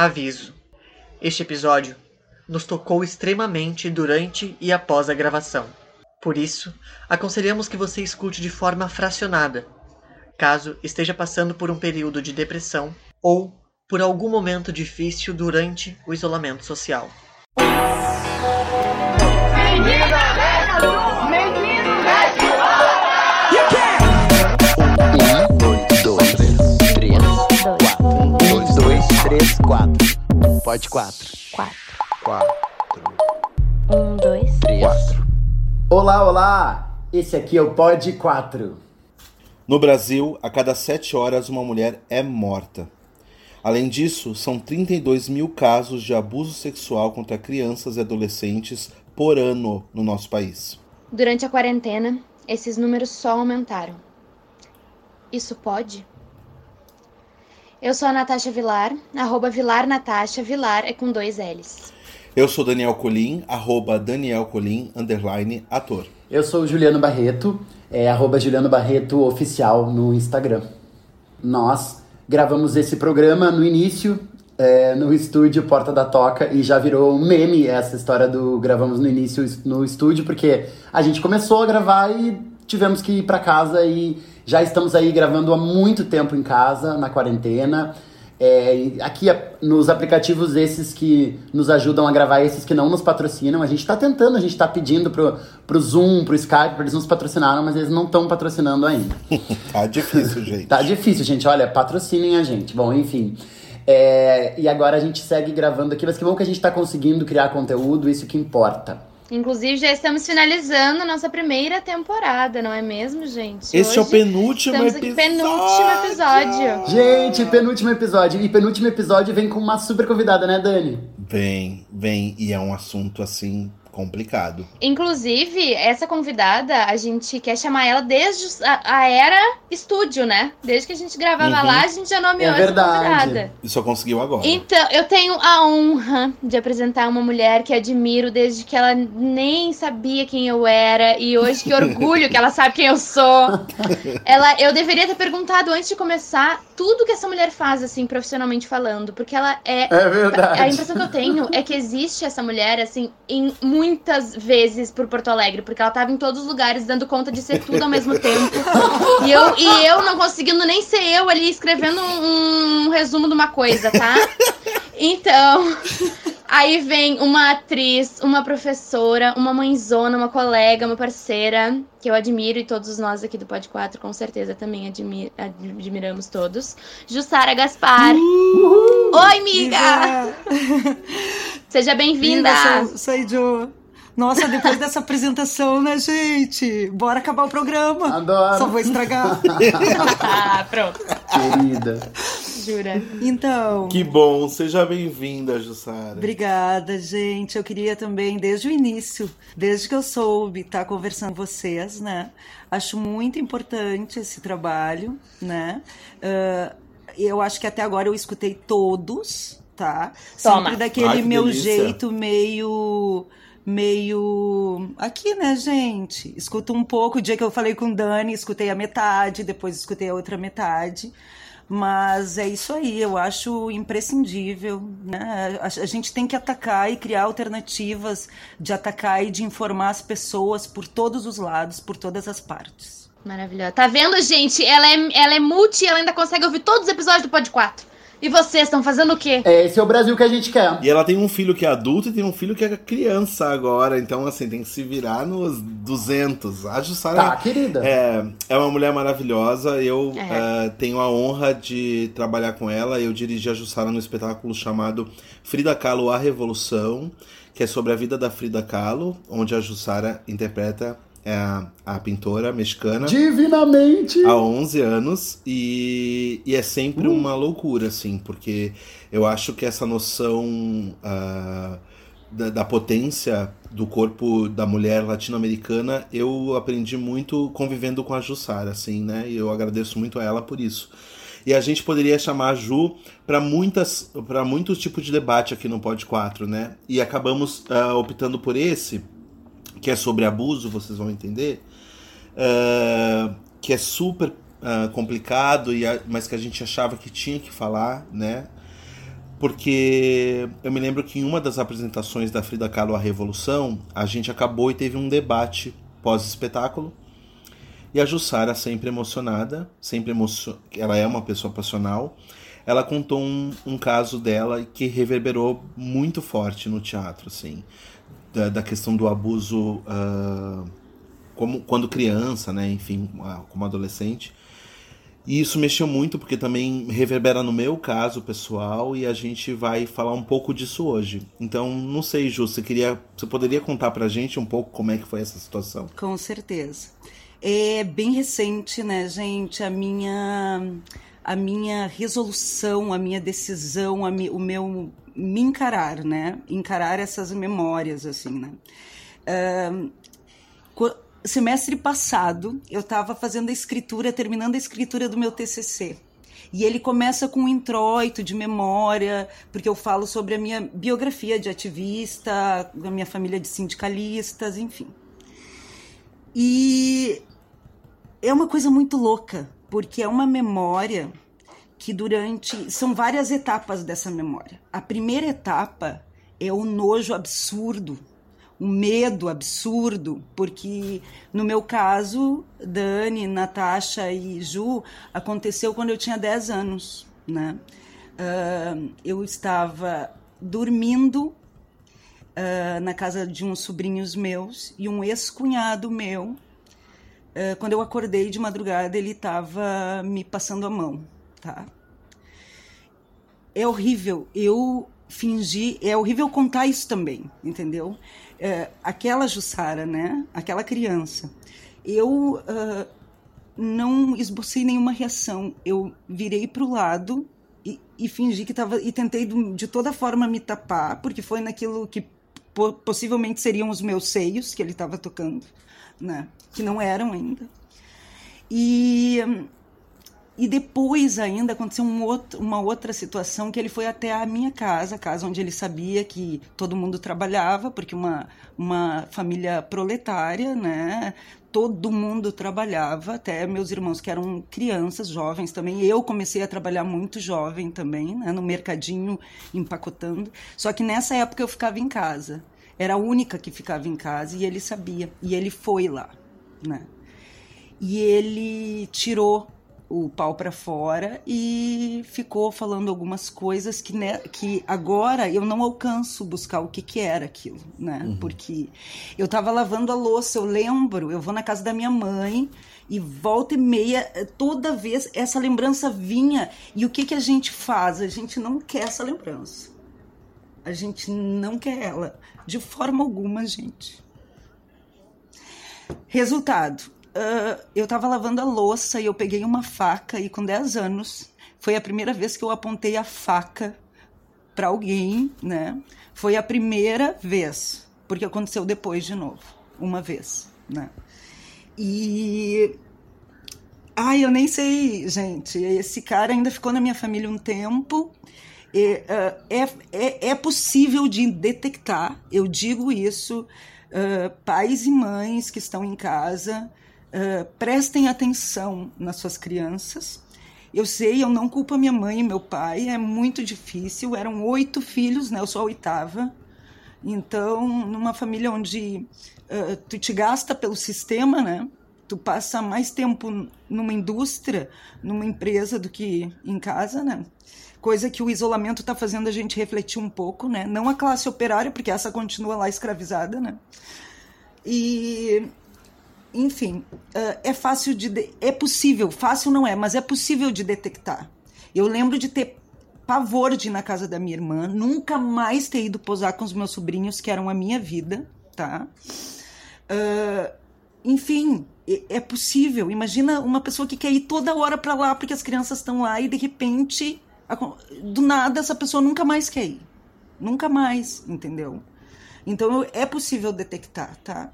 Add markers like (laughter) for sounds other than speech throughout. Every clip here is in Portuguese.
Aviso: Este episódio nos tocou extremamente durante e após a gravação. Por isso, aconselhamos que você escute de forma fracionada, caso esteja passando por um período de depressão ou por algum momento difícil durante o isolamento social. Um, três, quatro. Pode quatro. Quatro. Quatro. Um, dois. Três. Quatro. Olá, olá! Esse aqui é o Pod 4. No Brasil, a cada sete horas uma mulher é morta. Além disso, são 32 mil casos de abuso sexual contra crianças e adolescentes por ano no nosso país. Durante a quarentena, esses números só aumentaram. Isso pode? Eu sou a Natasha Vilar, arroba Vilar Natasha, Vilar é com dois L's. Eu sou Daniel Colim, arroba Daniel Colim, underline, ator. Eu sou o Juliano Barreto, é arroba Juliano Barreto Oficial no Instagram. Nós gravamos esse programa no início, é, no estúdio Porta da Toca, e já virou um meme essa história do gravamos no início no estúdio, porque a gente começou a gravar e tivemos que ir para casa e já estamos aí gravando há muito tempo em casa, na quarentena. É, aqui nos aplicativos esses que nos ajudam a gravar, esses que não nos patrocinam, a gente tá tentando, a gente tá pedindo pro, pro Zoom, pro Skype, pra eles nos patrocinaram, mas eles não estão patrocinando ainda. (laughs) Tá difícil, (laughs) gente. Tá difícil, gente. Olha, patrocinem a gente. Bom, enfim. É, e agora a gente segue gravando aqui, mas que bom que a gente tá conseguindo criar conteúdo, isso que importa. Inclusive, já estamos finalizando a nossa primeira temporada, não é mesmo, gente? Este é o Hoje penúltimo episódio. penúltimo episódio. Gente, penúltimo episódio. E penúltimo episódio vem com uma super convidada, né, Dani? Vem, vem, e é um assunto assim complicado. Inclusive, essa convidada, a gente quer chamar ela desde a, a era estúdio, né? Desde que a gente gravava Uhum. lá, a gente já nomeou É essa verdade. convidada. E só conseguiu agora. Então, eu tenho a honra de apresentar uma mulher que admiro desde que ela nem sabia quem eu era e hoje que (laughs) orgulho que ela sabe quem eu sou. Ela, eu deveria ter perguntado antes de começar tudo que essa mulher faz assim profissionalmente falando, porque ela é É verdade. a impressão que eu tenho é que existe essa mulher, assim, em muitas vezes por Porto Alegre, porque ela tava em todos os lugares dando conta de ser tudo ao mesmo (laughs) tempo. E eu, e eu não conseguindo nem ser eu ali escrevendo um, um resumo de uma coisa, tá? Então, aí vem uma atriz, uma professora, uma mãezona, uma colega, uma parceira, que eu admiro e todos nós aqui do Pod 4 com certeza também admi- admiramos todos. Jussara Gaspar. Oi, amiga! Seja bem-vinda! A Jo. Nossa, depois dessa apresentação, né, gente? Bora acabar o programa. Adoro. Só vou estragar. (laughs) Ah, pronto. Querida. Jura. Então, Que bom, seja bem-vinda, Jussara. obrigada, gente. Eu queria também, desde o início, desde que eu soube estar conversando com vocês, né? Acho muito importante esse trabalho, né? Ah, eu acho que até agora eu escutei todos, tá? Toma. Sempre daquele Ai, meu delícia. jeito meio meio aqui, né, gente? Escuto um pouco, o dia que eu falei com o Dani, escutei a metade, depois escutei a outra metade. Mas é isso aí, eu acho imprescindível, né? A, gente tem que atacar e criar alternativas de atacar e de informar as pessoas por todos os lados, por todas as partes. Maravilhosa. Tá vendo, gente? Ela é, ela é multi ela ainda consegue ouvir todos os episódios do Pod 4. E vocês estão fazendo o quê? É, esse é o Brasil que a gente quer. E ela tem um filho que é adulto e tem um filho que é criança agora. Então, assim, tem que se virar nos 200. A Jussara Tá, querida. é, é uma mulher maravilhosa. Eu É. eh, tenho a honra de trabalhar com ela. Eu dirigi a Jussara no espetáculo chamado Frida Kahlo, A Revolução, que é sobre a vida da Frida Kahlo, onde a Jussara interpreta é, a, a pintora mexicana Divinamente. há 11 anos e, e é sempre uma loucura, assim, porque eu acho que essa noção ah, da, da potência do corpo da mulher latino-americana eu aprendi muito convivendo com a Jussara, assim, né? E eu agradeço muito a ela por isso. E a gente poderia chamar a Ju para muitas para muitos tipos de debate aqui no Pod 4, né? E acabamos ah, optando por esse, que é sobre abuso, vocês vão entender, ah, que é super ah, complicado, e a- mas que a gente achava que tinha que falar, né? porque eu me lembro que em uma das apresentações da Frida Kahlo A Revolução, a gente acabou e teve um debate pós-espetáculo. E a Jussara, sempre emocionada, sempre emocio... ela é uma pessoa passional, ela contou um, um caso dela que reverberou muito forte no teatro, assim, da, da questão do abuso uh, como, quando criança, né, enfim, como adolescente. E isso mexeu muito porque também reverbera no meu caso pessoal e a gente vai falar um pouco disso hoje. Então, não sei, Ju, você queria, você poderia contar pra gente um pouco como é que foi essa situação? Com certeza. É bem recente, né, gente, a minha a minha resolução, a minha decisão, a mi, o meu me encarar, né? Encarar essas memórias assim, né? Uh, semestre passado, eu estava fazendo a escritura, terminando a escritura do meu TCC. E ele começa com um introito de memória, porque eu falo sobre a minha biografia de ativista, a minha família de sindicalistas, enfim. E é uma coisa muito louca, porque é uma memória que durante. São várias etapas dessa memória. A primeira etapa é o nojo absurdo um medo absurdo, porque no meu caso, Dani, Natasha e Ju, aconteceu quando eu tinha 10 anos, né? Uh, eu estava dormindo uh, na casa de uns sobrinhos meus e um ex-cunhado meu, uh, quando eu acordei de madrugada, ele estava me passando a mão, tá? É horrível. Eu fingi, é horrível contar isso também, entendeu? é, aquela Jussara, né? Aquela criança. Eu uh, não esbocei nenhuma reação. Eu virei para o lado e, e, fingi que estava e tentei de toda forma me tapar, porque foi naquilo que po possivelmente seriam os meus seios que ele estava tocando, né? Que não eram ainda. E e depois ainda aconteceu um outro, uma outra situação que ele foi até a minha casa, a casa onde ele sabia que todo mundo trabalhava, porque uma, uma família proletária, né? Todo mundo trabalhava, até meus irmãos que eram crianças, jovens também. Eu comecei a trabalhar muito jovem também, né? no mercadinho, empacotando. Só que nessa época eu ficava em casa. Era a única que ficava em casa e ele sabia. E ele foi lá, né? E ele tirou o pau para fora e ficou falando algumas coisas que, né, que agora eu não alcanço buscar o que, que era aquilo, né? Uhum. Porque eu estava lavando a louça, eu lembro, eu vou na casa da minha mãe e volta e meia, toda vez essa lembrança vinha. E o que, que a gente faz? A gente não quer essa lembrança. A gente não quer ela, de forma alguma, gente. Resultado, uh, eu estava lavando a louça e eu peguei uma faca e com 10 anos foi a primeira vez que eu apontei a faca para alguém, né? Foi a primeira vez, porque aconteceu depois de novo, uma vez, né? E ai, eu nem sei, gente. Esse cara ainda ficou na minha família um tempo. Uh, é, é, é possível de detectar, eu digo isso, uh, pais e mães que estão em casa, Uh, prestem atenção nas suas crianças. Eu sei, eu não culpo a minha mãe e meu pai, é muito difícil. Eram oito filhos, né? Eu sou a oitava. Então, numa família onde uh, tu te gasta pelo sistema, né? Tu passa mais tempo numa indústria, numa empresa do que em casa, né? Coisa que o isolamento está fazendo a gente refletir um pouco, né? Não a classe operária, porque essa continua lá escravizada, né? E enfim, uh, é fácil de, de. É possível, fácil não é, mas é possível de detectar. Eu lembro de ter pavor de ir na casa da minha irmã, nunca mais ter ido posar com os meus sobrinhos, que eram a minha vida, tá? Uh, enfim, é possível. Imagina uma pessoa que quer ir toda hora para lá porque as crianças estão lá e de repente, do nada, essa pessoa nunca mais quer ir. Nunca mais, entendeu? Então é possível detectar, tá?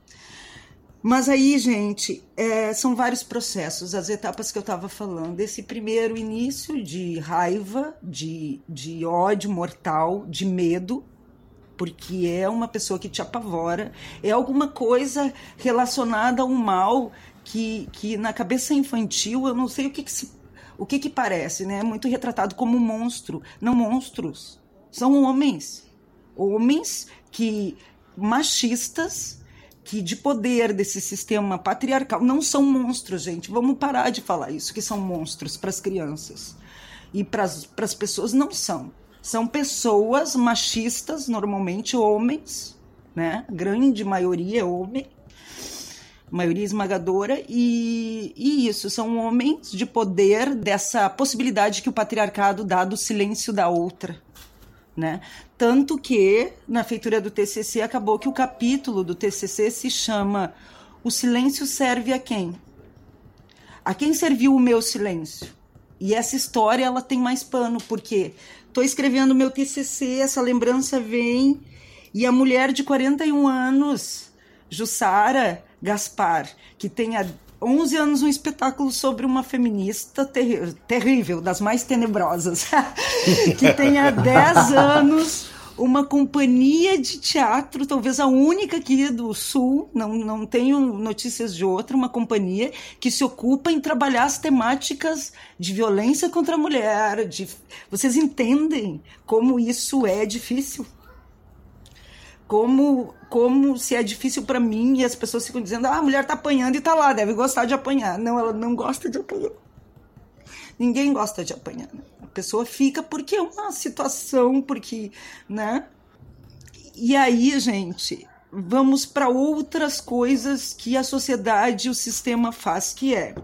Mas aí, gente, é, são vários processos, as etapas que eu estava falando. Esse primeiro início de raiva, de, de ódio mortal, de medo, porque é uma pessoa que te apavora, é alguma coisa relacionada a um mal que, que na cabeça infantil eu não sei o que, que se, o que, que parece, né? É muito retratado como monstro. Não monstros. São homens. Homens que machistas que de poder desse sistema patriarcal não são monstros, gente. Vamos parar de falar isso, que são monstros para as crianças. E para as pessoas não são. São pessoas machistas, normalmente homens, né? Grande maioria é homem, maioria esmagadora, e, e isso, são homens de poder dessa possibilidade que o patriarcado dá do silêncio da outra. Né? Tanto que na feitura do TCC acabou que o capítulo do TCC se chama O silêncio serve a quem? A quem serviu o meu silêncio? E essa história ela tem mais pano, porque estou escrevendo meu TCC, essa lembrança vem. E a mulher de 41 anos, Jussara Gaspar, que tem há 11 anos um espetáculo sobre uma feminista ter terrível, das mais tenebrosas, (laughs) que tem há 10 anos uma companhia de teatro, talvez a única aqui do Sul, não, não tenho notícias de outra, uma companhia que se ocupa em trabalhar as temáticas de violência contra a mulher. De... Vocês entendem como isso é difícil? Como, como se é difícil para mim e as pessoas ficam dizendo: ah, a mulher tá apanhando e tá lá, deve gostar de apanhar. Não, ela não gosta de apanhar. Ninguém gosta de apanhar. A pessoa fica porque é uma situação, porque, né? E aí, gente, vamos para outras coisas que a sociedade, o sistema faz, que é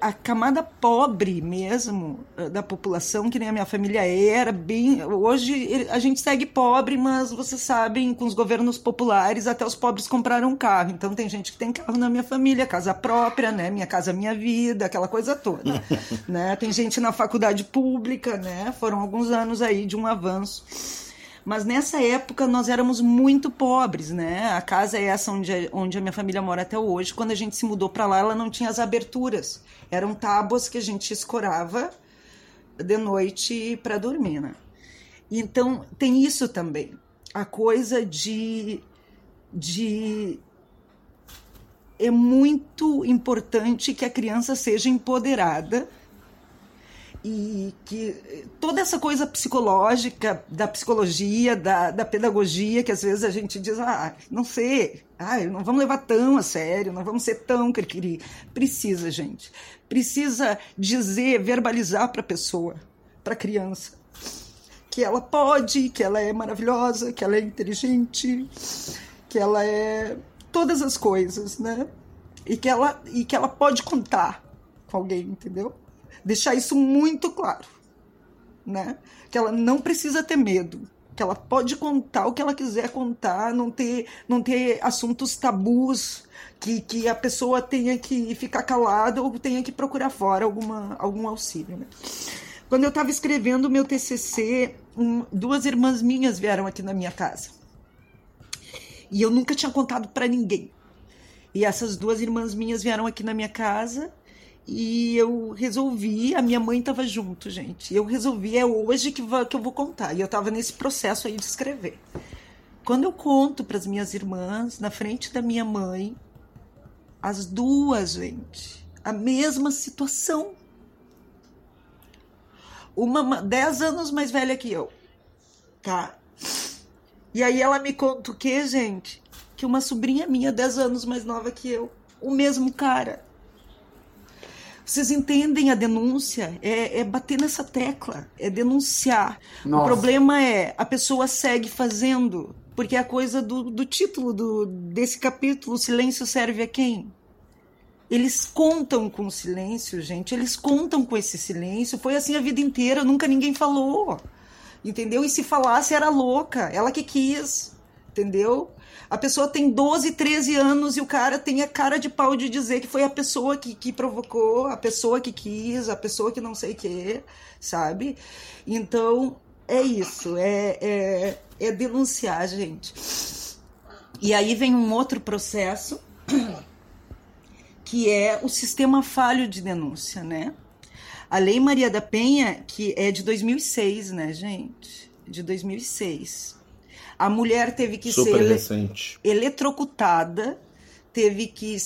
a camada pobre mesmo eh, da população, que nem a minha família era, bem. Hoje a gente segue pobre, mas vocês sabem, com os governos populares, até os pobres compraram carro. Então tem gente que tem carro na minha família, casa própria, né? Minha casa, minha vida, aquela coisa toda. (laughs) né? Tem gente na faculdade pública, né? Foram alguns anos aí de um avanço. Mas nessa época nós éramos muito pobres, né? A casa é essa onde, onde a minha família mora até hoje. Quando a gente se mudou para lá, ela não tinha as aberturas. Eram tábuas que a gente escorava de noite para dormir, né? Então tem isso também. A coisa de, de é muito importante que a criança seja empoderada e que toda essa coisa psicológica, da psicologia, da, da pedagogia, que às vezes a gente diz, ah, não sei, ah, não vamos levar tão a sério, não vamos ser tão cri Precisa, gente. Precisa dizer, verbalizar para a pessoa, para a criança, que ela pode, que ela é maravilhosa, que ela é inteligente, que ela é todas as coisas, né? E que ela, e que ela pode contar com alguém, entendeu? Deixar isso muito claro, né? Que ela não precisa ter medo, que ela pode contar o que ela quiser contar, não ter, não ter assuntos tabus, que, que a pessoa tenha que ficar calada ou tenha que procurar fora alguma, algum auxílio. Né? Quando eu estava escrevendo o meu TCC, um, duas irmãs minhas vieram aqui na minha casa. E eu nunca tinha contado para ninguém. E essas duas irmãs minhas vieram aqui na minha casa e eu resolvi, a minha mãe estava junto, gente. Eu resolvi, é hoje que, que eu vou contar. E eu estava nesse processo aí de escrever. Quando eu conto para as minhas irmãs, na frente da minha mãe, as duas, gente, a mesma situação. Uma dez anos mais velha que eu, tá? E aí ela me conta o que, gente? Que uma sobrinha minha, dez anos mais nova que eu, o mesmo cara vocês entendem a denúncia? É, é bater nessa tecla, é denunciar. Nossa. O problema é a pessoa segue fazendo, porque é a coisa do, do título do, desse capítulo: o silêncio serve a quem? Eles contam com o silêncio, gente. Eles contam com esse silêncio. Foi assim a vida inteira, nunca ninguém falou. Entendeu? E se falasse, era louca. Ela que quis. Entendeu? A pessoa tem 12, 13 anos e o cara tem a cara de pau de dizer que foi a pessoa que, que provocou, a pessoa que quis, a pessoa que não sei o que, sabe? Então, é isso, é, é, é denunciar, gente. E aí vem um outro processo, (clears throat) que é o sistema falho de denúncia, né? A Lei Maria da Penha, que é de 2006, né, gente? De 2006. A mulher teve que Super ser recente. eletrocutada, teve que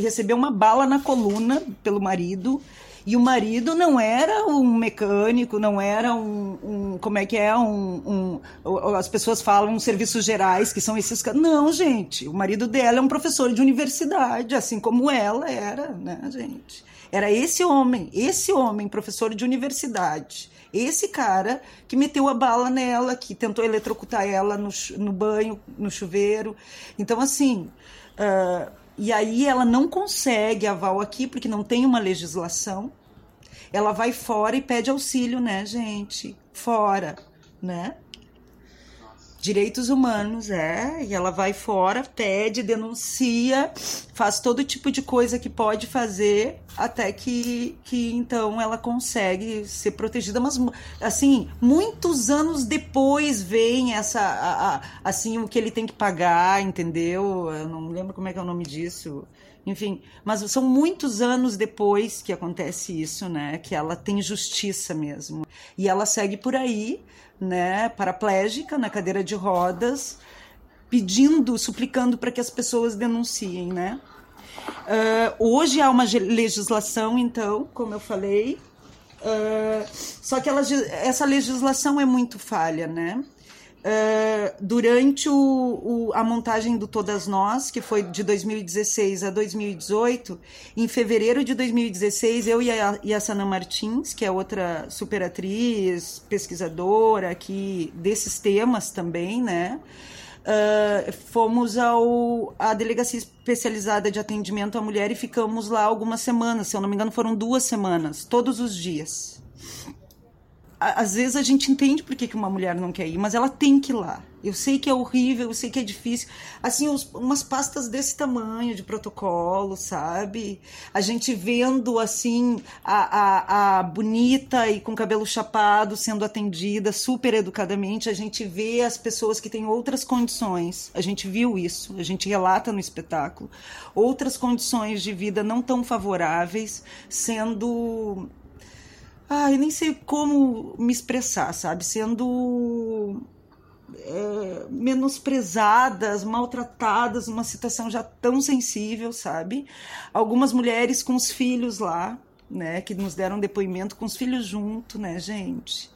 receber uma bala na coluna pelo marido E o marido não era um mecânico, não era um, um como é que é, um, um, as pessoas falam serviços gerais, que são esses Não, gente, o marido dela é um professor de universidade, assim como ela era, né, gente? Era esse homem, esse homem, professor de universidade. Esse cara que meteu a bala nela, que tentou eletrocutar ela no, no banho, no chuveiro. Então, assim, uh, e aí ela não consegue aval aqui porque não tem uma legislação. Ela vai fora e pede auxílio, né, gente? Fora, né? Direitos humanos, é, e ela vai fora, pede, denuncia, faz todo tipo de coisa que pode fazer até que, que então ela consegue ser protegida. Mas, assim, muitos anos depois vem essa, a, a, assim, o que ele tem que pagar, entendeu? Eu não lembro como é que é o nome disso. Enfim, mas são muitos anos depois que acontece isso, né? Que ela tem justiça mesmo. E ela segue por aí né, paraplégica, na cadeira de rodas, pedindo, suplicando para que as pessoas denunciem, né? Uh, hoje há uma legislação, então, como eu falei, uh, só que ela, essa legislação é muito falha, né? Uh, durante o, o, a montagem do Todas Nós, que foi de 2016 a 2018, em fevereiro de 2016, eu e a, e a Sana Martins, que é outra super atriz, pesquisadora aqui desses temas também, né? Uh, fomos ao, à Delegacia Especializada de Atendimento à Mulher e ficamos lá algumas semanas, se eu não me engano, foram duas semanas, todos os dias às vezes a gente entende por que, que uma mulher não quer ir, mas ela tem que ir lá. Eu sei que é horrível, eu sei que é difícil. Assim, os, umas pastas desse tamanho de protocolo, sabe? A gente vendo, assim, a, a, a bonita e com cabelo chapado sendo atendida super educadamente. A gente vê as pessoas que têm outras condições. A gente viu isso, a gente relata no espetáculo. Outras condições de vida não tão favoráveis sendo ah, eu nem sei como me expressar, sabe? Sendo é, menosprezadas, maltratadas, numa situação já tão sensível, sabe? Algumas mulheres com os filhos lá, né, que nos deram depoimento com os filhos junto, né, gente?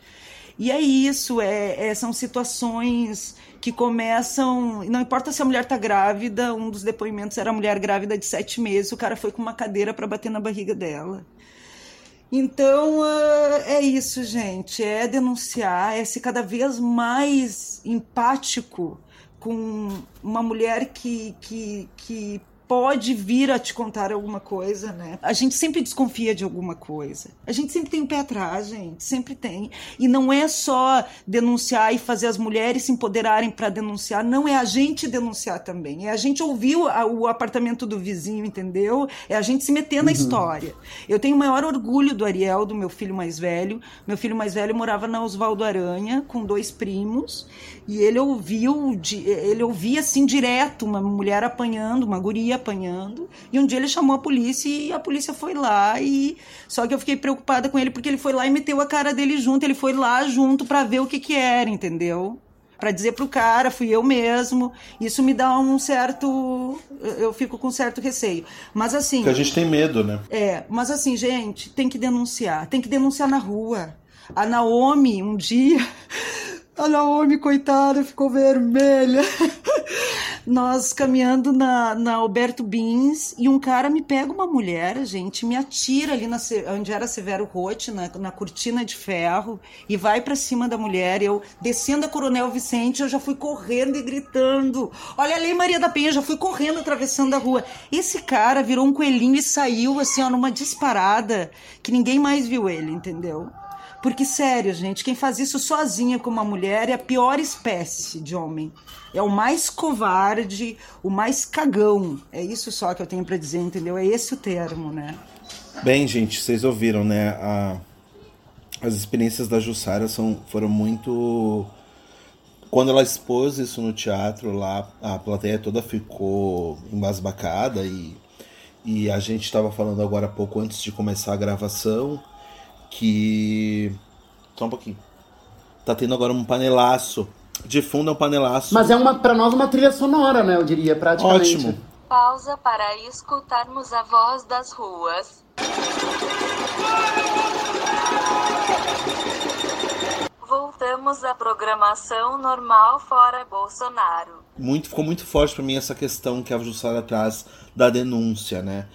E é isso, é, é, são situações que começam. Não importa se a mulher tá grávida, um dos depoimentos era a mulher grávida de sete meses, o cara foi com uma cadeira para bater na barriga dela. Então uh, é isso, gente. É denunciar, é ser cada vez mais empático com uma mulher que, que, que pode vir a te contar alguma coisa, né? A gente sempre desconfia de alguma coisa. A gente sempre tem o um pé atrás, gente, sempre tem. E não é só denunciar e fazer as mulheres se empoderarem para denunciar, não é a gente denunciar também. É a gente ouvir o, o apartamento do vizinho, entendeu? É a gente se meter na uhum. história. Eu tenho o maior orgulho do Ariel, do meu filho mais velho. Meu filho mais velho morava na Oswaldo Aranha com dois primos e ele ouviu, ele ouvia assim direto uma mulher apanhando, uma guria apanhando. E um dia ele chamou a polícia e a polícia foi lá e só que eu fiquei preocupada com ele porque ele foi lá e meteu a cara dele junto, ele foi lá junto para ver o que que era, entendeu? Para dizer pro cara, fui eu mesmo. Isso me dá um certo eu fico com certo receio. Mas assim, Porque a gente tem medo, né? É, mas assim, gente, tem que denunciar, tem que denunciar na rua. A Naomi um dia (laughs) a Naomi, coitada, ficou vermelha. (laughs) Nós caminhando na, na Alberto Bins e um cara me pega uma mulher, gente, me atira ali na, onde era Severo Rote, na, na cortina de ferro, e vai para cima da mulher. Eu, descendo a Coronel Vicente, eu já fui correndo e gritando: Olha ali, Maria da Penha, já fui correndo atravessando a rua. Esse cara virou um coelhinho e saiu assim, ó, numa disparada que ninguém mais viu ele, entendeu? Porque, sério, gente, quem faz isso sozinha com uma mulher é a pior espécie de homem. É o mais covarde, o mais cagão. É isso só que eu tenho para dizer, entendeu? É esse o termo, né? Bem, gente, vocês ouviram, né? A... As experiências da Jussara são, foram muito. Quando ela expôs isso no teatro lá, a plateia toda ficou embasbacada e, e a gente estava falando agora há pouco antes de começar a gravação que. Só um pouquinho. Tá tendo agora um panelaço. De fundo é um panelaço. Mas é uma, pra nós uma trilha sonora, né? Eu diria, praticamente. Ótimo. Pausa para escutarmos a voz das ruas. Voltamos à programação normal fora Bolsonaro. muito ficou muito forte para mim essa questão que a Jussara traz da denúncia, né?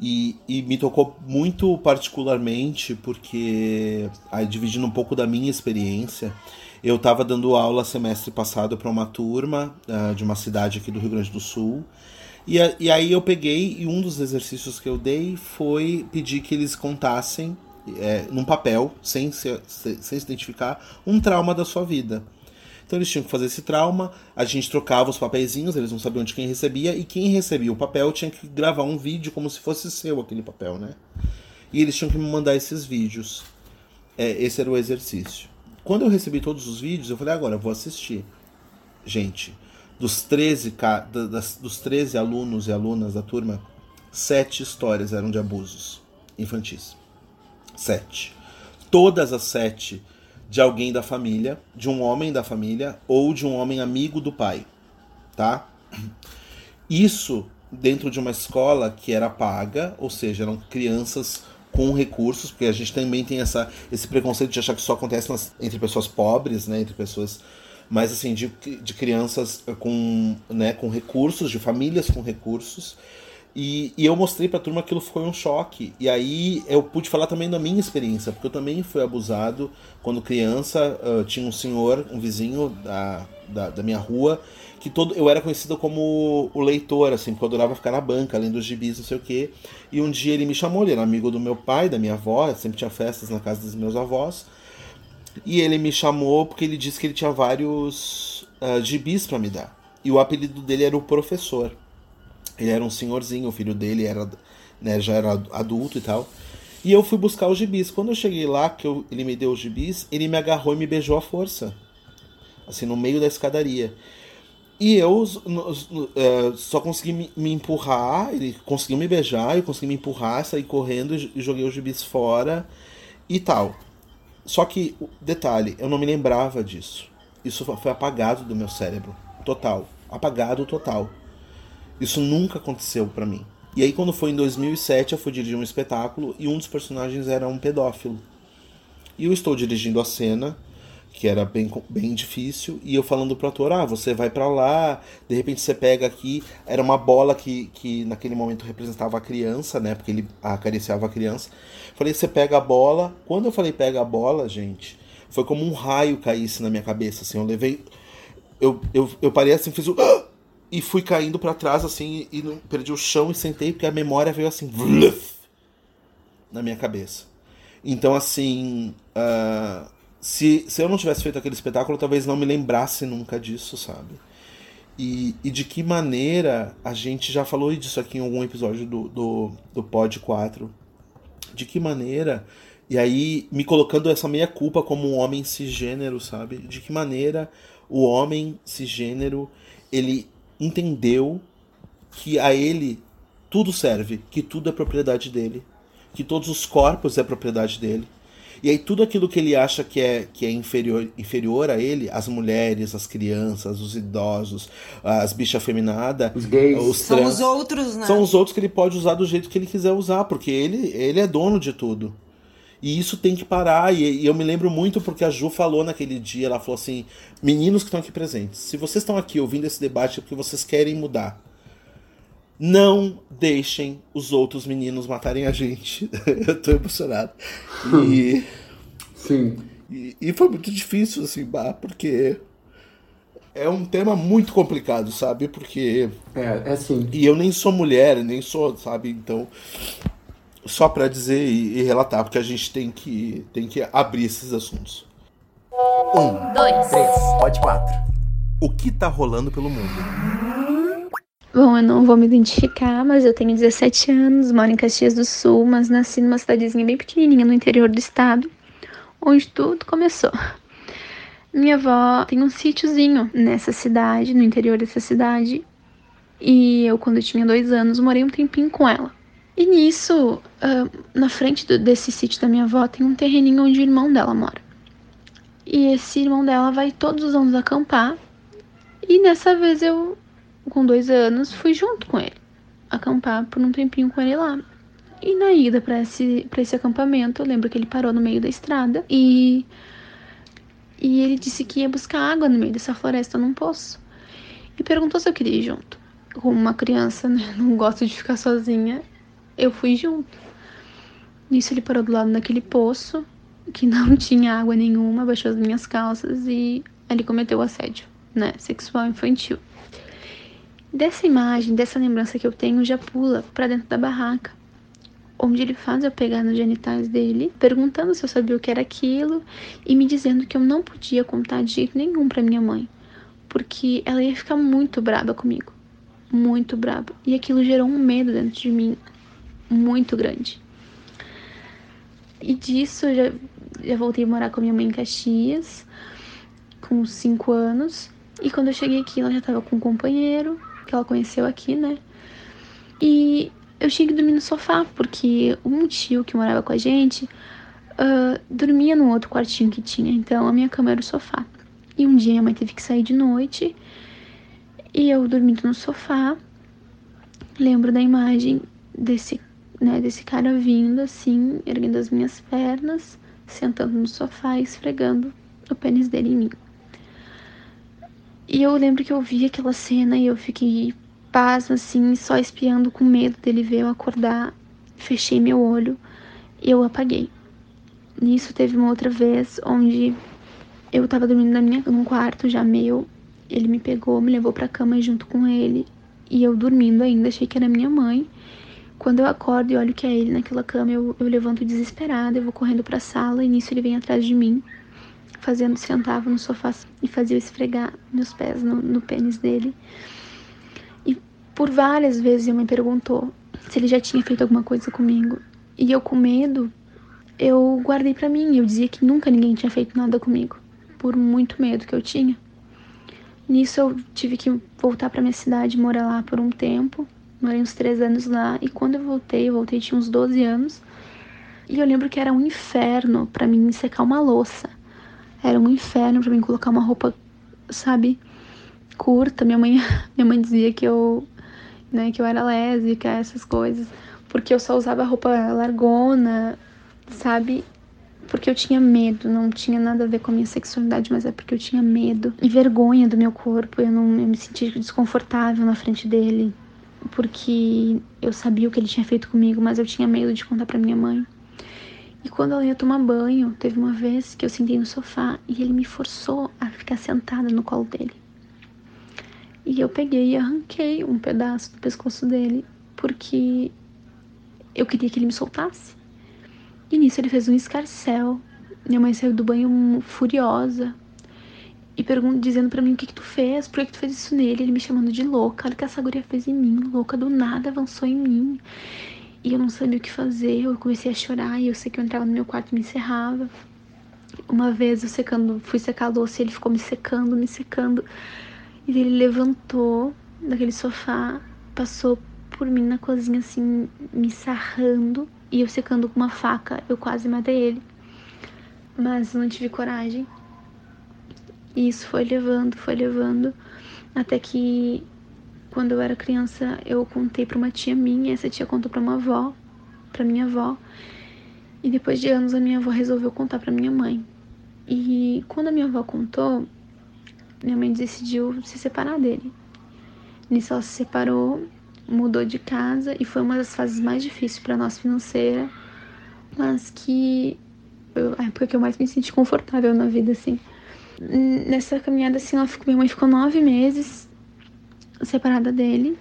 E, e me tocou muito particularmente porque, aí, dividindo um pouco da minha experiência, eu estava dando aula semestre passado para uma turma uh, de uma cidade aqui do Rio Grande do Sul. E, a, e aí eu peguei e um dos exercícios que eu dei foi pedir que eles contassem é, num papel, sem se, sem se identificar, um trauma da sua vida. Então eles tinham que fazer esse trauma, a gente trocava os papeizinhos, eles não sabiam de quem recebia, e quem recebia o papel tinha que gravar um vídeo como se fosse seu aquele papel, né? E eles tinham que me mandar esses vídeos. É, esse era o exercício. Quando eu recebi todos os vídeos, eu falei, agora eu vou assistir. Gente, dos 13, das, dos 13 alunos e alunas da turma, sete histórias eram de abusos infantis. Sete. Todas as sete de alguém da família, de um homem da família ou de um homem amigo do pai, tá? Isso dentro de uma escola que era paga, ou seja, eram crianças com recursos, porque a gente também tem essa, esse preconceito de achar que só acontece nas, entre pessoas pobres, né, entre pessoas mas assim de, de crianças com, né, com recursos, de famílias com recursos. E, e eu mostrei pra turma que aquilo foi um choque. E aí eu pude falar também da minha experiência, porque eu também fui abusado quando criança. Uh, tinha um senhor, um vizinho da, da, da, minha rua, que todo eu era conhecido como o leitor, assim, porque eu adorava ficar na banca, além dos gibis, não sei o quê. E um dia ele me chamou, ele era amigo do meu pai, da minha avó, sempre tinha festas na casa dos meus avós. E ele me chamou porque ele disse que ele tinha vários uh, gibis para me dar. E o apelido dele era o professor. Ele era um senhorzinho, o filho dele era, né, já era adulto e tal. E eu fui buscar os gibis. Quando eu cheguei lá, que eu, ele me deu os gibis, ele me agarrou e me beijou à força. Assim, no meio da escadaria. E eu uh, só consegui me, me, empurrar, ele conseguiu me beijar, eu consegui me empurrar, sair correndo e joguei os gibis fora e tal. Só que, detalhe, eu não me lembrava disso. Isso foi apagado do meu cérebro. Total. Apagado total. Isso nunca aconteceu para mim. E aí, quando foi em 2007, eu fui dirigir um espetáculo e um dos personagens era um pedófilo. E eu estou dirigindo a cena que era bem, bem difícil, e eu falando pro ator, ah, você vai para lá, de repente você pega aqui, era uma bola que, que naquele momento representava a criança, né, porque ele acariciava a criança, falei, você pega a bola, quando eu falei pega a bola, gente, foi como um raio caísse na minha cabeça, assim, eu levei, eu, eu, eu parei assim, fiz o... (gasps) E fui caindo para trás, assim, e perdi o chão e sentei, porque a memória veio assim, na minha cabeça. Então, assim, uh, se, se eu não tivesse feito aquele espetáculo, talvez não me lembrasse nunca disso, sabe? E, e de que maneira a gente já falou disso aqui em algum episódio do, do, do Pod 4. De que maneira, e aí me colocando essa meia culpa como um homem cisgênero, sabe? De que maneira o homem cisgênero ele entendeu que a ele tudo serve, que tudo é propriedade dele, que todos os corpos é propriedade dele, e aí tudo aquilo que ele acha que é, que é inferior, inferior a ele, as mulheres, as crianças, os idosos, as bichas feminadas, os gays, os são os outros, né? São os outros que ele pode usar do jeito que ele quiser usar, porque ele, ele é dono de tudo. E isso tem que parar. E, e, eu me lembro muito porque a Ju falou naquele dia, ela falou assim: meninos que estão aqui presentes, se vocês estão aqui ouvindo esse debate é porque vocês querem mudar. Não deixem os outros meninos matarem a gente. (laughs) eu tô emocionado. E. (laughs) Sim. E, e, foi muito difícil, assim, bah, porque. É um tema muito complicado, sabe? Porque. É, é assim. E eu nem sou mulher, nem sou, sabe? Então. Só para dizer e, e, relatar, porque a gente tem que, tem que abrir esses assuntos. Um, dois, três, pode quatro. O que tá rolando pelo mundo? Bom, eu não vou me identificar, mas eu tenho 17 anos, moro em Caxias do Sul, mas nasci numa cidadezinha bem pequenininha no interior do estado, onde tudo começou. Minha avó tem um sítiozinho nessa cidade, no interior dessa cidade, e eu, quando eu tinha dois anos, morei um tempinho com ela. E nisso, uh, na frente do, desse sítio da minha avó, tem um terreninho onde o irmão dela mora. E esse irmão dela vai todos os anos acampar, e dessa vez eu com dois anos, fui junto com ele, acampar por um tempinho com ele lá. E na ida para esse, pra esse acampamento, eu lembro que ele parou no meio da estrada e, e ele disse que ia buscar água no meio dessa floresta num poço. E perguntou se eu queria ir junto. Como uma criança, né? (laughs) Não gosto de ficar sozinha. Eu fui junto. Nisso ele parou do lado daquele poço, que (laughs) não tinha água nenhuma, baixou as minhas calças e ele cometeu assédio, né? Sexual infantil. Dessa imagem, dessa lembrança que eu tenho, já pula para dentro da barraca, onde ele faz eu pegar nos genitais dele, perguntando se eu sabia o que era aquilo e me dizendo que eu não podia contar de jeito nenhum para minha mãe, porque ela ia ficar muito braba comigo, muito braba. E aquilo gerou um medo dentro de mim muito grande. E disso eu já, já voltei a morar com a minha mãe em Caxias, com 5 anos. E quando eu cheguei aqui, ela já tava com um companheiro, que ela conheceu aqui, né? E eu tinha que dormir no sofá, porque um tio que morava com a gente uh, dormia no outro quartinho que tinha. Então a minha cama era o sofá. E um dia minha mãe teve que sair de noite e eu dormindo no sofá. Lembro da imagem desse né, desse cara vindo assim, erguendo as minhas pernas, sentando no sofá e esfregando o pênis dele em mim. E eu lembro que eu vi aquela cena e eu fiquei pasma assim, só espiando com medo dele ver eu acordar. Fechei meu olho e eu apaguei. Nisso teve uma outra vez onde eu tava dormindo na minha, num quarto já meu. Ele me pegou, me levou pra cama junto com ele. E eu dormindo ainda, achei que era minha mãe. Quando eu acordo e olho que é ele naquela cama, eu, eu levanto desesperada, eu vou correndo para a sala e nisso ele vem atrás de mim, fazendo, sentava no sofá e fazia eu esfregar meus pés no, no pênis dele. E por várias vezes ele me perguntou se ele já tinha feito alguma coisa comigo. E eu com medo, eu guardei para mim, eu dizia que nunca ninguém tinha feito nada comigo, por muito medo que eu tinha. Nisso eu tive que voltar para minha cidade, morar lá por um tempo. Morei uns três anos lá e quando eu voltei, eu voltei tinha uns 12 anos. E eu lembro que era um inferno para mim secar uma louça. Era um inferno para mim colocar uma roupa, sabe, curta. Minha mãe, (laughs) minha mãe dizia que eu, né, que eu era lésbica, essas coisas, porque eu só usava roupa largona, sabe? Porque eu tinha medo, não tinha nada a ver com a minha sexualidade, mas é porque eu tinha medo e vergonha do meu corpo. Eu não eu me sentia desconfortável na frente dele porque eu sabia o que ele tinha feito comigo, mas eu tinha medo de contar para minha mãe. E quando ela ia tomar banho, teve uma vez que eu sentei no sofá e ele me forçou a ficar sentada no colo dele. E eu peguei e arranquei um pedaço do pescoço dele, porque eu queria que ele me soltasse. E nisso ele fez um escarcel. Minha mãe saiu do banho furiosa, e pergunta, dizendo para mim o que que tu fez, por que, que tu fez isso nele, ele me chamando de louca, olha o que essa guria fez em mim, louca do nada avançou em mim. E eu não sabia o que fazer, eu comecei a chorar e eu sei que eu entrava no meu quarto e me encerrava. Uma vez eu secando, fui secar a louça e ele ficou me secando, me secando. E ele levantou daquele sofá, passou por mim na cozinha assim, me sarrando e eu secando com uma faca, eu quase matei ele. Mas não tive coragem e isso foi levando, foi levando, até que quando eu era criança eu contei para uma tia minha, essa tia contou para uma avó, para minha avó. E depois de anos a minha avó resolveu contar para minha mãe. E quando a minha avó contou, minha mãe decidiu se separar dele. Nisso ela se separou, mudou de casa e foi uma das fases mais difíceis para nós financeira, mas que eu, a época que eu mais me senti confortável na vida assim. Nessa caminhada, assim, ela ficou, minha mãe ficou nove meses separada dele.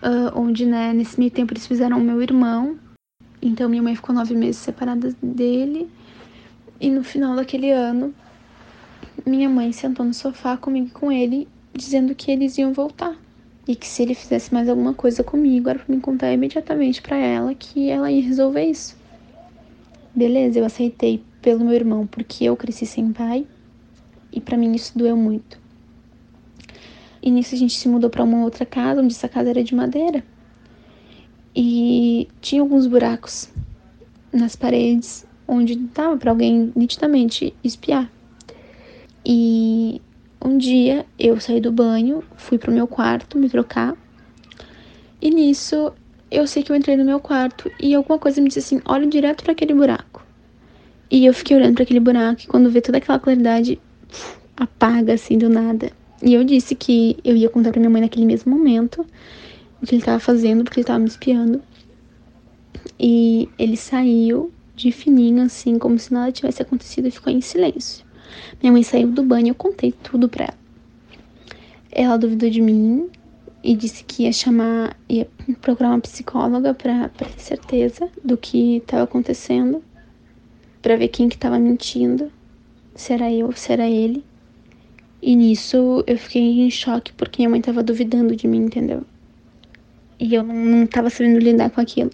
Uh, onde, né, nesse meio tempo eles fizeram o meu irmão. Então, minha mãe ficou nove meses separada dele. E no final daquele ano, minha mãe sentou no sofá comigo e com ele, dizendo que eles iam voltar. E que se ele fizesse mais alguma coisa comigo, era pra me contar imediatamente para ela que ela ia resolver isso. Beleza, eu aceitei pelo meu irmão, porque eu cresci sem pai e para mim isso doeu muito. E nisso a gente se mudou para uma outra casa, onde essa casa era de madeira. E tinha alguns buracos nas paredes, onde dava para alguém nitidamente espiar. E um dia eu saí do banho, fui pro meu quarto me trocar. E nisso eu sei que eu entrei no meu quarto e alguma coisa me disse assim: olha direto para aquele buraco. E eu fiquei olhando para aquele buraco e quando vê toda aquela claridade, apaga assim do nada. E eu disse que eu ia contar pra minha mãe naquele mesmo momento o que ele tava fazendo, porque ele tava me espiando. E ele saiu de fininho, assim, como se nada tivesse acontecido e ficou em silêncio. Minha mãe saiu do banho e eu contei tudo pra ela. Ela duvidou de mim e disse que ia chamar, ia procurar uma psicóloga pra, pra ter certeza do que estava acontecendo, pra ver quem que tava mentindo, se era eu ou se era ele. E nisso eu fiquei em choque porque minha mãe tava duvidando de mim, entendeu? E eu não, não tava sabendo lidar com aquilo.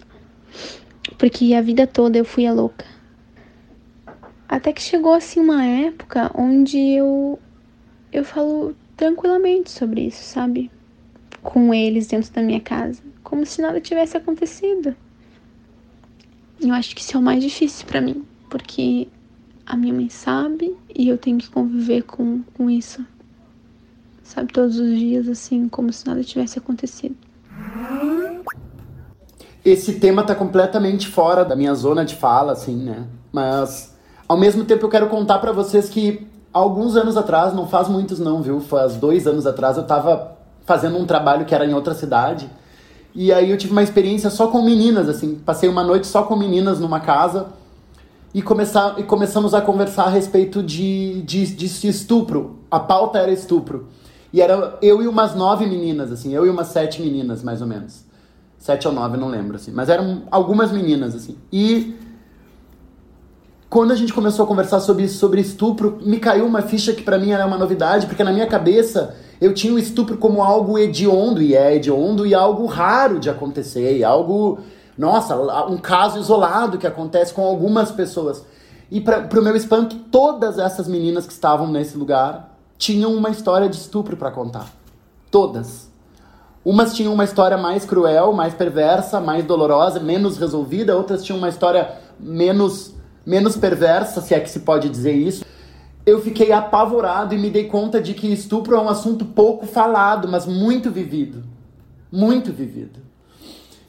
Porque a vida toda eu fui a louca. Até que chegou assim uma época onde eu eu falo tranquilamente sobre isso, sabe? Com eles dentro da minha casa, como se nada tivesse acontecido. Eu acho que isso é o mais difícil para mim, porque a minha mãe sabe e eu tenho que conviver com, com isso. Sabe, todos os dias, assim, como se nada tivesse acontecido. Esse tema tá completamente fora da minha zona de fala, assim, né? Mas, ao mesmo tempo, eu quero contar para vocês que alguns anos atrás, não faz muitos não, viu? Faz dois anos atrás, eu tava fazendo um trabalho que era em outra cidade. E aí eu tive uma experiência só com meninas, assim. Passei uma noite só com meninas numa casa e, começar, e começamos a conversar a respeito de, de, de estupro. A pauta era estupro. E era eu e umas nove meninas, assim, eu e umas sete meninas, mais ou menos. Sete ou nove, não lembro, assim. Mas eram algumas meninas, assim. E quando a gente começou a conversar sobre, sobre estupro, me caiu uma ficha que para mim era uma novidade, porque na minha cabeça eu tinha o estupro como algo hediondo, e é hediondo, e algo raro de acontecer, e algo nossa, um caso isolado que acontece com algumas pessoas. E para o meu espanto, todas essas meninas que estavam nesse lugar tinham uma história de estupro para contar. Todas. Umas tinham uma história mais cruel, mais perversa, mais dolorosa, menos resolvida, outras tinham uma história menos menos perversa, se é que se pode dizer isso. Eu fiquei apavorado e me dei conta de que estupro é um assunto pouco falado, mas muito vivido. Muito vivido.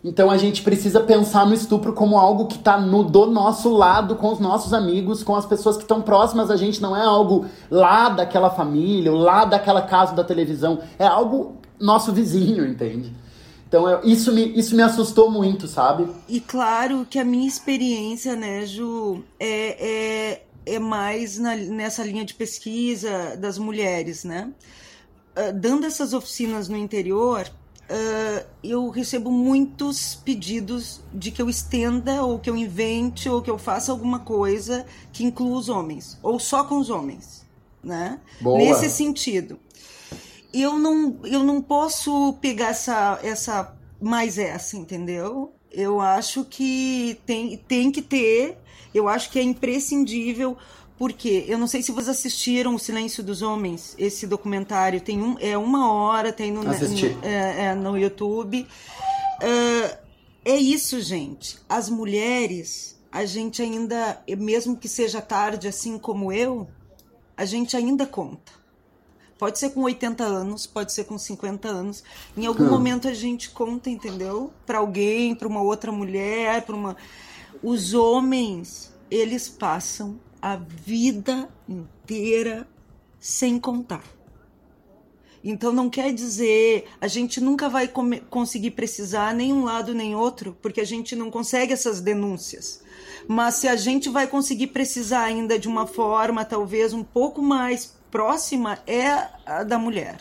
Então a gente precisa pensar no estupro como algo que está no do nosso lado, com os nossos amigos, com as pessoas que estão próximas a gente. Não é algo lá daquela família, ou lá daquela casa da televisão. É algo nosso vizinho, entende? Então eu, isso, me, isso me assustou muito, sabe? E claro que a minha experiência, né, Ju, é, é, é mais na, nessa linha de pesquisa das mulheres, né? Uh, dando essas oficinas no interior, uh, eu recebo muitos pedidos de que eu estenda, ou que eu invente, ou que eu faça alguma coisa que inclua os homens, ou só com os homens, né? Boa. Nesse sentido. Eu não, eu não posso pegar essa, essa mais essa, entendeu? Eu acho que tem, tem que ter, eu acho que é imprescindível porque eu não sei se vocês assistiram O Silêncio dos Homens, esse documentário tem um, é uma hora, tem no, no, é, é, no YouTube. Uh, é isso, gente. As mulheres, a gente ainda, mesmo que seja tarde, assim como eu, a gente ainda conta. Pode ser com 80 anos, pode ser com 50 anos. Em algum hum. momento a gente conta, entendeu? Para alguém, para uma outra mulher, para uma. Os homens, eles passam a vida inteira sem contar. Então não quer dizer a gente nunca vai conseguir precisar nem um lado nem outro, porque a gente não consegue essas denúncias. Mas se a gente vai conseguir precisar ainda de uma forma talvez um pouco mais próxima é a da mulher,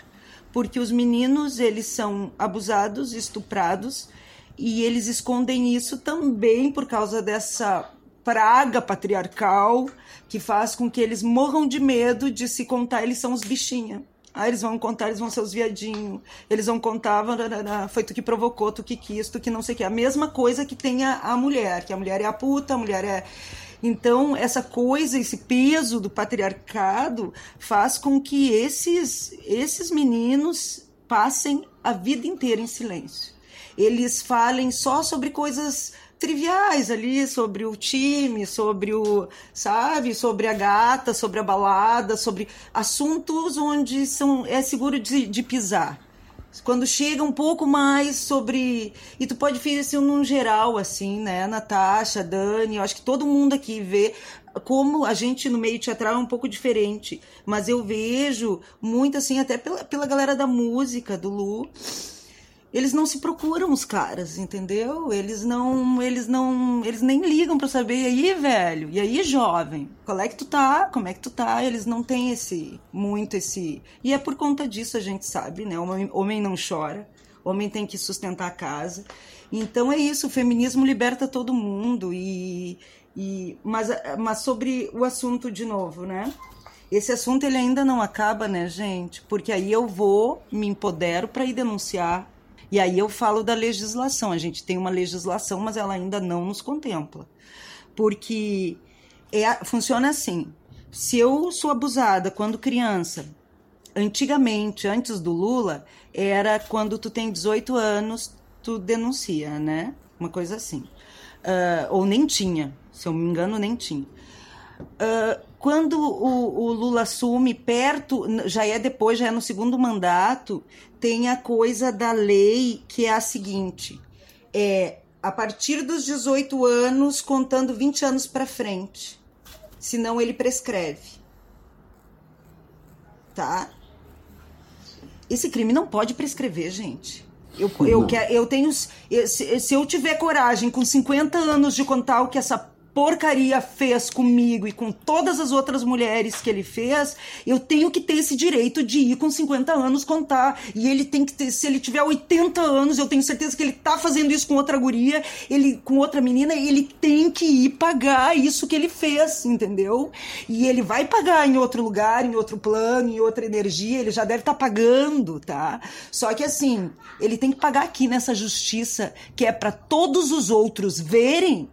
porque os meninos eles são abusados, estuprados e eles escondem isso também por causa dessa praga patriarcal que faz com que eles morram de medo de se contar, eles são os bichinhos. Ah, eles vão contar, eles vão ser os viadinhos. Eles vão contar, foi tu que provocou, tu que quis, tu que não sei o que. A mesma coisa que tem a, a mulher, que a mulher é a puta, a mulher é. Então, essa coisa, esse peso do patriarcado faz com que esses, esses meninos passem a vida inteira em silêncio. Eles falem só sobre coisas triviais ali sobre o time, sobre o, sabe, sobre a gata, sobre a balada, sobre assuntos onde são é seguro de, de pisar. Quando chega um pouco mais sobre. E tu pode ver assim num geral, assim, né? Natasha, Dani, eu acho que todo mundo aqui vê como a gente no meio teatral é um pouco diferente. Mas eu vejo muito assim, até pela, pela galera da música, do Lu eles não se procuram os caras, entendeu? Eles não, eles não, eles nem ligam para saber e aí, velho, e aí, jovem, qual é que tu tá? Como é que tu tá? Eles não têm esse muito esse. E é por conta disso a gente sabe, né? Homem, homem não chora, homem tem que sustentar a casa. Então é isso, o feminismo liberta todo mundo e, e mas, mas sobre o assunto de novo, né? Esse assunto ele ainda não acaba, né, gente? Porque aí eu vou, me empodero para ir denunciar e aí eu falo da legislação. A gente tem uma legislação, mas ela ainda não nos contempla. Porque é, funciona assim: se eu sou abusada quando criança, antigamente, antes do Lula, era quando tu tem 18 anos, tu denuncia, né? Uma coisa assim. Uh, ou nem tinha, se eu me engano, nem tinha. Uh, quando o, o, Lula assume perto, já é depois, já é no segundo mandato, tem a coisa da lei que é a seguinte: é a partir dos 18 anos, contando 20 anos para frente. Senão ele prescreve. Tá? Esse crime não pode prescrever, gente. Eu, eu, eu tenho. Se, se eu tiver coragem, com 50 anos, de contar o que essa porcaria fez comigo e com todas as outras mulheres que ele fez, eu tenho que ter esse direito de ir com 50 anos contar. E ele tem que ter, se ele tiver 80 anos, eu tenho certeza que ele tá fazendo isso com outra guria, ele com outra menina, ele tem que ir pagar isso que ele fez, entendeu? E ele vai pagar em outro lugar, em outro plano, em outra energia, ele já deve estar tá pagando, tá? Só que assim, ele tem que pagar aqui nessa justiça que é para todos os outros verem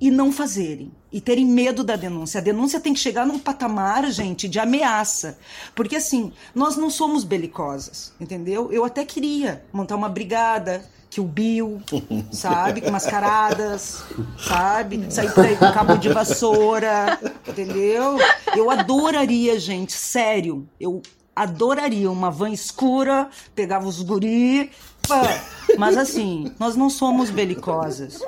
e não fazerem e terem medo da denúncia. A denúncia tem que chegar num patamar, gente, de ameaça. Porque assim, nós não somos belicosas, entendeu? Eu até queria montar uma brigada, que o Bill, (laughs) sabe? Com mascaradas, sabe? Sair por aí com cabo de vassoura, entendeu? Eu adoraria, gente, sério. Eu adoraria uma van escura, pegava os guri. Mas assim, nós não somos belicosas.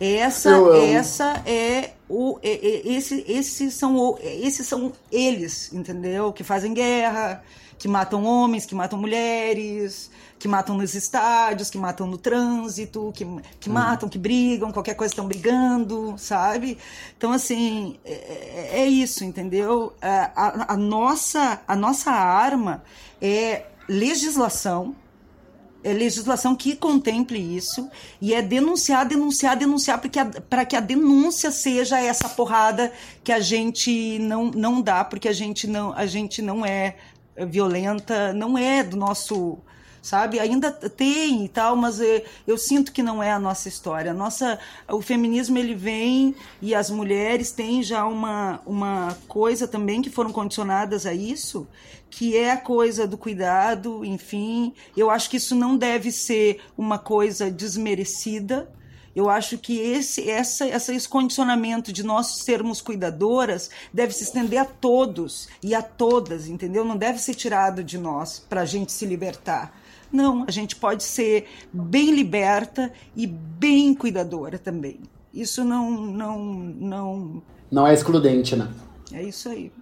Essa, essa é o, é, é, esse, esses são o, esses são eles, entendeu? Que fazem guerra, que matam homens, que matam mulheres, que matam nos estádios, que matam no trânsito, que, que hum. matam, que brigam, qualquer coisa estão brigando, sabe? Então, assim, é, é, é isso, entendeu? A, a, a, nossa, a nossa arma é legislação, é legislação que contemple isso e é denunciar, denunciar, denunciar para que a denúncia seja essa porrada que a gente não, não dá, porque a gente não, a gente não é violenta, não é do nosso sabe? Ainda tem e tal, mas eu, eu, sinto que não é a nossa história. A nossa, o feminismo ele vem e as mulheres têm já uma, uma coisa também que foram condicionadas a isso, que é a coisa do cuidado, enfim. Eu acho que isso não deve ser uma coisa desmerecida. Eu acho que esse, essa, esse condicionamento de nós sermos cuidadoras deve se estender a todos e a todas, entendeu? Não deve ser tirado de nós para a gente se libertar. Não, a gente pode ser bem liberta e bem cuidadora também. Isso não, não, não. Não é excludente, né? É isso aí.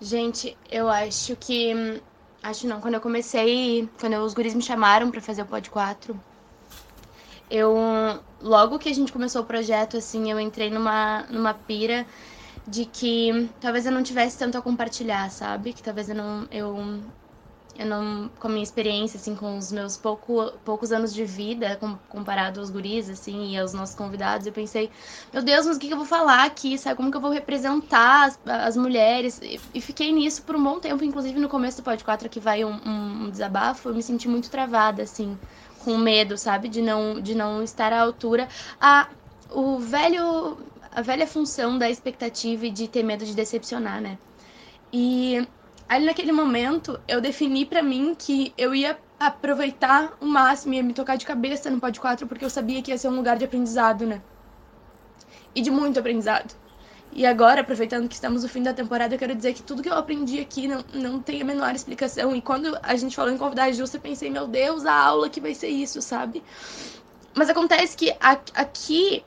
Gente, eu acho que. Acho não, quando eu comecei, quando os guris me chamaram para fazer o Pod 4, eu. Logo que a gente começou o projeto, assim, eu entrei numa, numa pira de que talvez eu não tivesse tanto a compartilhar, sabe? Que talvez eu não. Eu eu não, com a minha experiência, assim, com os meus pouco, poucos anos de vida, com, comparado aos guris, assim, e aos nossos convidados, eu pensei, meu Deus, mas o que, que eu vou falar aqui, sabe? Como que eu vou representar as, as mulheres? E, e, fiquei nisso por um bom tempo, inclusive no começo do Pod 4 aqui vai um, um, um desabafo, eu me senti muito travada, assim, com medo, sabe? De não, de não estar à altura. A, o velho, a velha função da expectativa e de ter medo de decepcionar, né? E ali naquele momento eu defini para mim que eu ia aproveitar o máximo, ia me tocar de cabeça no Pod 4, porque eu sabia que ia ser um lugar de aprendizado, né? E de muito aprendizado. E agora, aproveitando que estamos no fim da temporada, eu quero dizer que tudo que eu aprendi aqui não, não tem a menor explicação. E quando a gente falou em convidar a Justa, eu pensei, meu Deus, a aula que vai ser isso, sabe? Mas acontece que a, aqui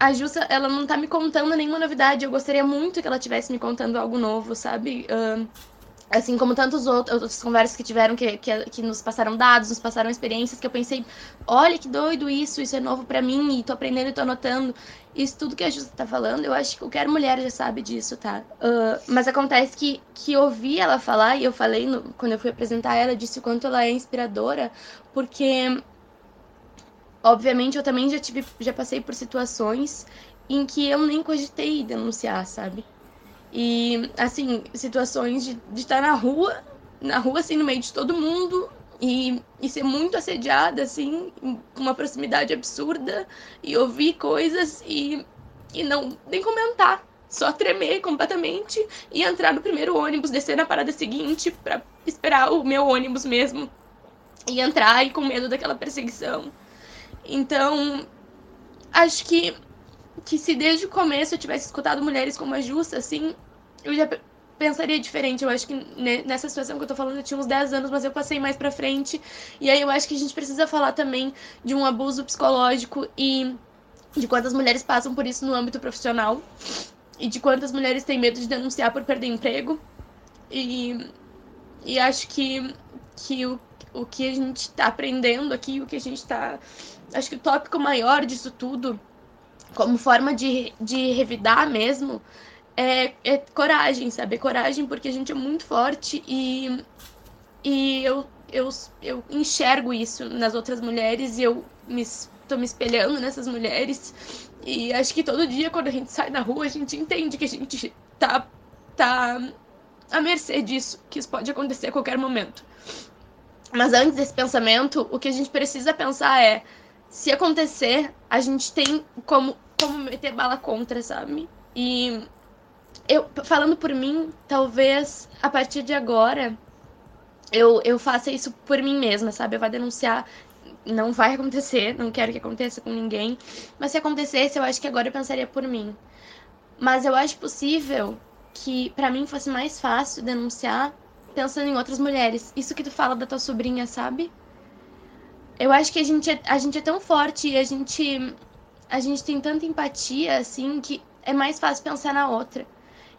a Justa, ela não tá me contando nenhuma novidade. Eu gostaria muito que ela tivesse me contando algo novo, sabe? Uh, assim como tantos outros outras conversas que tiveram que, que, que, nos passaram dados, nos passaram experiências que eu pensei, olha que doido isso, isso é novo para mim e tô aprendendo e tô anotando. Isso tudo que a Justa tá falando, eu acho que qualquer mulher já sabe disso, tá? Uh, mas acontece que, que ouvi ela falar, e eu falei no, quando eu fui apresentar ela, disse o quanto ela é inspiradora, porque obviamente eu também já tive, já passei por situações em que eu nem cogitei denunciar, sabe? E, assim, situações de, de estar na rua, na rua, assim, no meio de todo mundo, e, e ser muito assediada, assim, com uma proximidade absurda, e ouvir coisas e, e não nem comentar, só tremer completamente e entrar no primeiro ônibus, descer na parada seguinte para esperar o meu ônibus mesmo e entrar e com medo daquela perseguição. Então, acho que que se desde o começo eu tivesse escutado mulheres como a Justa, assim, eu já pensaria diferente. Eu acho que nessa situação que eu tô falando, eu tinha uns 10 anos, mas eu passei mais pra frente. E aí eu acho que a gente precisa falar também de um abuso psicológico e de quantas mulheres passam por isso no âmbito profissional. E de quantas mulheres têm medo de denunciar por perder emprego. E, e acho que, que o, o que a gente tá aprendendo aqui, o que a gente tá. Acho que o tópico maior disso tudo, como forma de, de revidar mesmo, é, é coragem, sabe? É coragem porque a gente é muito forte e, e eu, eu, eu enxergo isso nas outras mulheres e eu me, tô me espelhando nessas mulheres. E acho que todo dia, quando a gente sai na rua, a gente entende que a gente tá, tá à mercê disso, que isso pode acontecer a qualquer momento. Mas antes desse pensamento, o que a gente precisa pensar é: se acontecer, a gente tem como, como meter bala contra, sabe? E eu falando por mim, talvez a partir de agora eu, eu faça isso por mim mesma, sabe? Eu vou denunciar. Não vai (laughs) acontecer, não quero que aconteça com ninguém. Mas se acontecesse, eu acho que agora eu pensaria por mim. Mas eu acho possível que para mim fosse mais fácil denunciar pensando em outras mulheres. Isso que tu fala da tua sobrinha, sabe? Eu acho que a gente é, a gente é tão forte e a gente a gente tem tanta empatia assim que é mais fácil pensar na outra.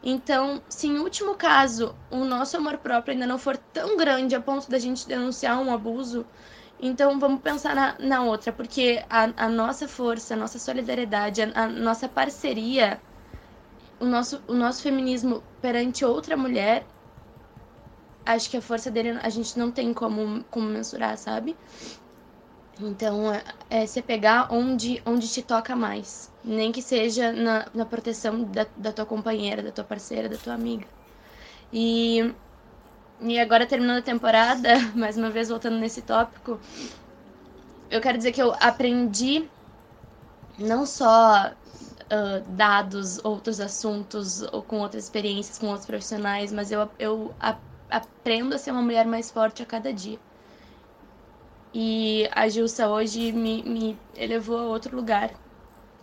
Então, se em último caso o nosso amor próprio ainda não for tão grande a ponto da gente denunciar um abuso, então vamos pensar na, na outra, porque a, a, nossa força, a nossa solidariedade, a, a, nossa parceria, o nosso, o nosso feminismo perante outra mulher, acho que a força dele a gente não tem como, como mensurar, sabe? Então, é, é você pegar onde, onde te toca mais. Nem que seja na, na proteção da, da tua companheira, da tua parceira, da tua amiga. E, e agora, terminando a temporada, (laughs) mais uma vez voltando nesse tópico, eu quero dizer que eu aprendi não só uh, dados, outros assuntos, ou com outras experiências, com outros profissionais, mas eu, eu a, aprendo a ser uma mulher mais forte a cada dia. E a Gilsa hoje me, me elevou a outro lugar.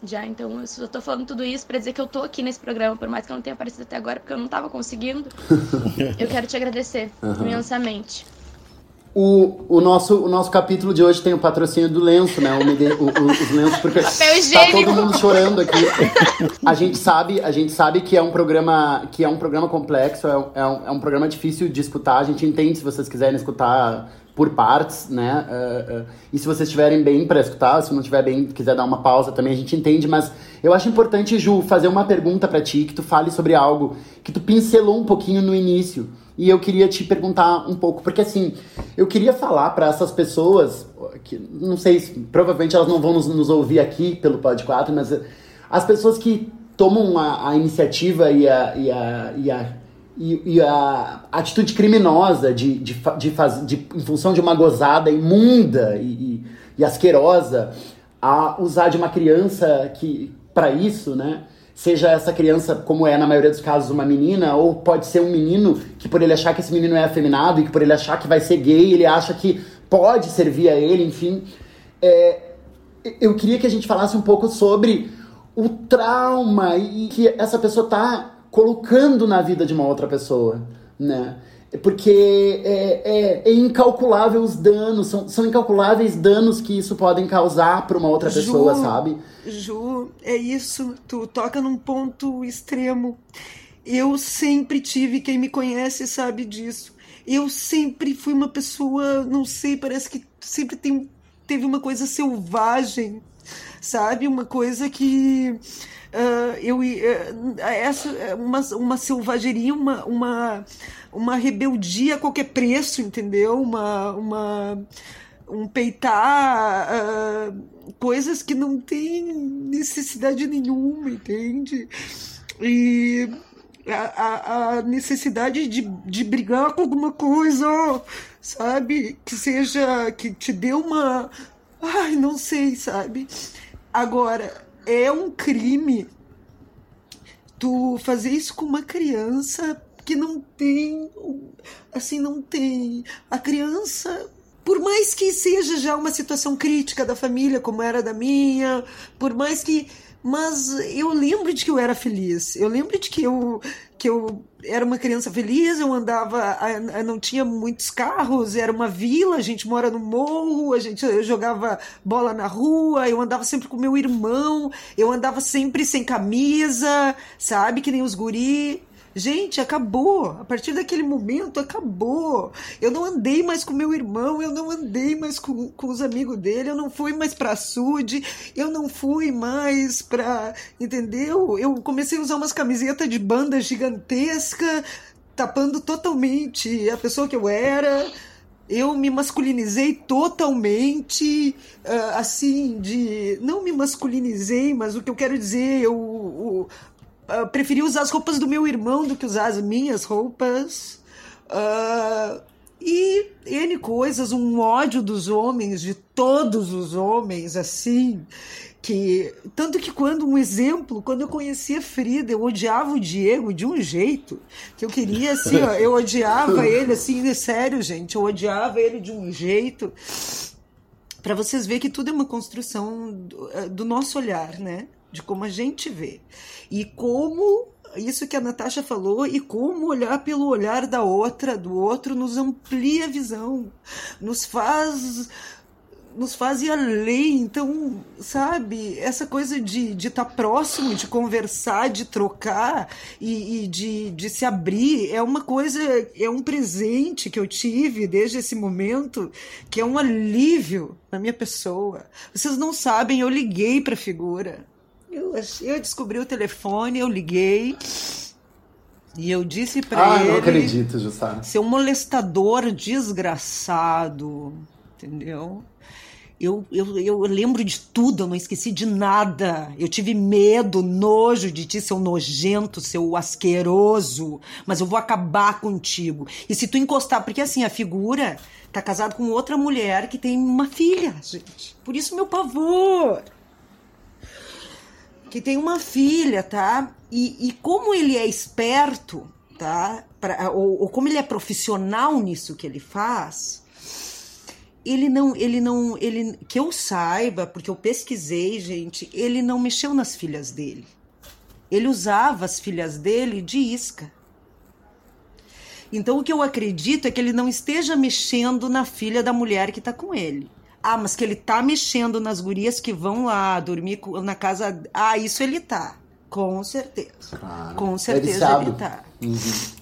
Já, então eu só tô falando tudo isso para dizer que eu tô aqui nesse programa, por mais que eu não tenha aparecido até agora, porque eu não tava conseguindo. (laughs) eu quero te agradecer uhum. imensamente. O, o, nosso, o nosso capítulo de hoje tem o patrocínio do lenço, né? O, o, o, os lenços, porque (laughs) tá todo mundo chorando aqui. A gente sabe, a gente sabe que é um programa que é um programa complexo, é, é, um, é um programa difícil de escutar. A gente entende se vocês quiserem escutar por partes, né? Uh, uh, e se vocês estiverem bem para escutar, se não estiver bem, quiser dar uma pausa também, a gente entende. Mas eu acho importante, Ju, fazer uma pergunta para ti, que tu fale sobre algo que tu pincelou um pouquinho no início. E eu queria te perguntar um pouco, porque assim, eu queria falar para essas pessoas, que não sei, provavelmente elas não vão nos, nos ouvir aqui pelo Pod 4, mas as pessoas que tomam a, a iniciativa e a, e a, e a e, e, a atitude criminosa de, de, de, faz, de, em função de uma gozada imunda e, e, e asquerosa a usar de uma criança que para isso, né? Seja essa criança, como é na maioria dos casos, uma menina, ou pode ser um menino que por ele achar que esse menino é afeminado e que por ele achar que vai ser gay, ele acha que pode servir a ele, enfim. É, eu queria que a gente falasse um pouco sobre o trauma e que essa pessoa tá colocando na vida de uma outra pessoa, né? Porque é, é, é incalculável os danos, são, são incalculáveis danos que isso podem causar para uma outra pessoa, Ju, sabe? Ju, é isso. Tu toca num ponto extremo. Eu sempre tive, quem me conhece sabe disso. Eu sempre fui uma pessoa, não sei, parece que sempre tem, teve uma coisa selvagem, sabe? Uma coisa que uh, eu uh, essa uma, uma selvageria, uma, uma uma rebeldia a qualquer preço, entendeu? Uma uma um peitar uh, coisas que não tem necessidade nenhuma, entende? E a, a, necessidade de, de brigar com alguma coisa, sabe? Que seja, que te dê uma. Ai, não sei, sabe? Agora, é um crime tu fazer isso com uma criança que não tem. Assim, não tem. A criança por mais que seja já uma situação crítica da família, como era da minha, por mais que mas eu lembro de que eu era feliz. Eu lembro de que eu, que eu era uma criança feliz, eu andava, não tinha muitos carros, era uma vila, a gente mora no morro, a gente eu jogava bola na rua, eu andava sempre com meu irmão, eu andava sempre sem camisa, sabe, que nem os guri. Gente, acabou. A partir daquele momento, acabou. Eu não andei mais com meu irmão, eu não andei mais com, com os amigos dele, eu não fui mais pra Sud, eu não fui mais pra. Entendeu? Eu comecei a usar umas camisetas de banda gigantesca, tapando totalmente a pessoa que eu era eu me masculinizei totalmente, uh, assim, de. Não me masculinizei, mas o que eu quero dizer, eu, uh, preferi usar as roupas do meu irmão do que usar as minhas roupas. Uh, e N coisas, um ódio dos homens, de todos os homens, assim, que tanto que quando um exemplo, quando eu conhecia Frida, eu odiava o Diego de um jeito que eu queria assim, ó, eu odiava (laughs) ele assim, sério, gente, eu odiava ele de um jeito para vocês verem que tudo é uma construção do, eh, do nosso olhar, né? De como a gente vê. E como isso que a Natasha falou e como olhar pelo olhar da outra, do outro, nos amplia a visão, nos faz nos faz ir além. Então, sabe, essa coisa de estar de tá próximo, de conversar, de trocar e, e, de, de se abrir é uma coisa, é um presente que eu tive desde esse momento, que é um alívio na minha pessoa. Vocês não sabem, eu liguei para a figura. Eu, eu descobri o telefone, eu liguei. E eu disse para ah, ele. não acredito, Jussara. Seu molestador desgraçado. Entendeu? Eu, eu, eu lembro de tudo, eu não esqueci de nada. Eu tive medo, nojo de ti, seu nojento, seu asqueroso. Mas eu vou acabar contigo. E se tu encostar, porque assim, a figura tá casado com outra mulher que tem uma filha, gente. Por isso meu pavor que tem uma filha, tá? E, e como ele é esperto, tá? Pra, ou, ou como ele é profissional nisso que ele faz, ele não, ele não, ele que eu saiba, porque eu pesquisei, gente, ele não mexeu nas filhas dele. Ele usava as filhas dele de isca. Então o que eu acredito é que ele não esteja mexendo na filha da mulher que está com ele. Ah, mas que ele tá mexendo nas gurias que vão lá dormir na casa. Ah, isso ele tá. Com certeza. Claro. Com certeza ele, ele tá. Uhum.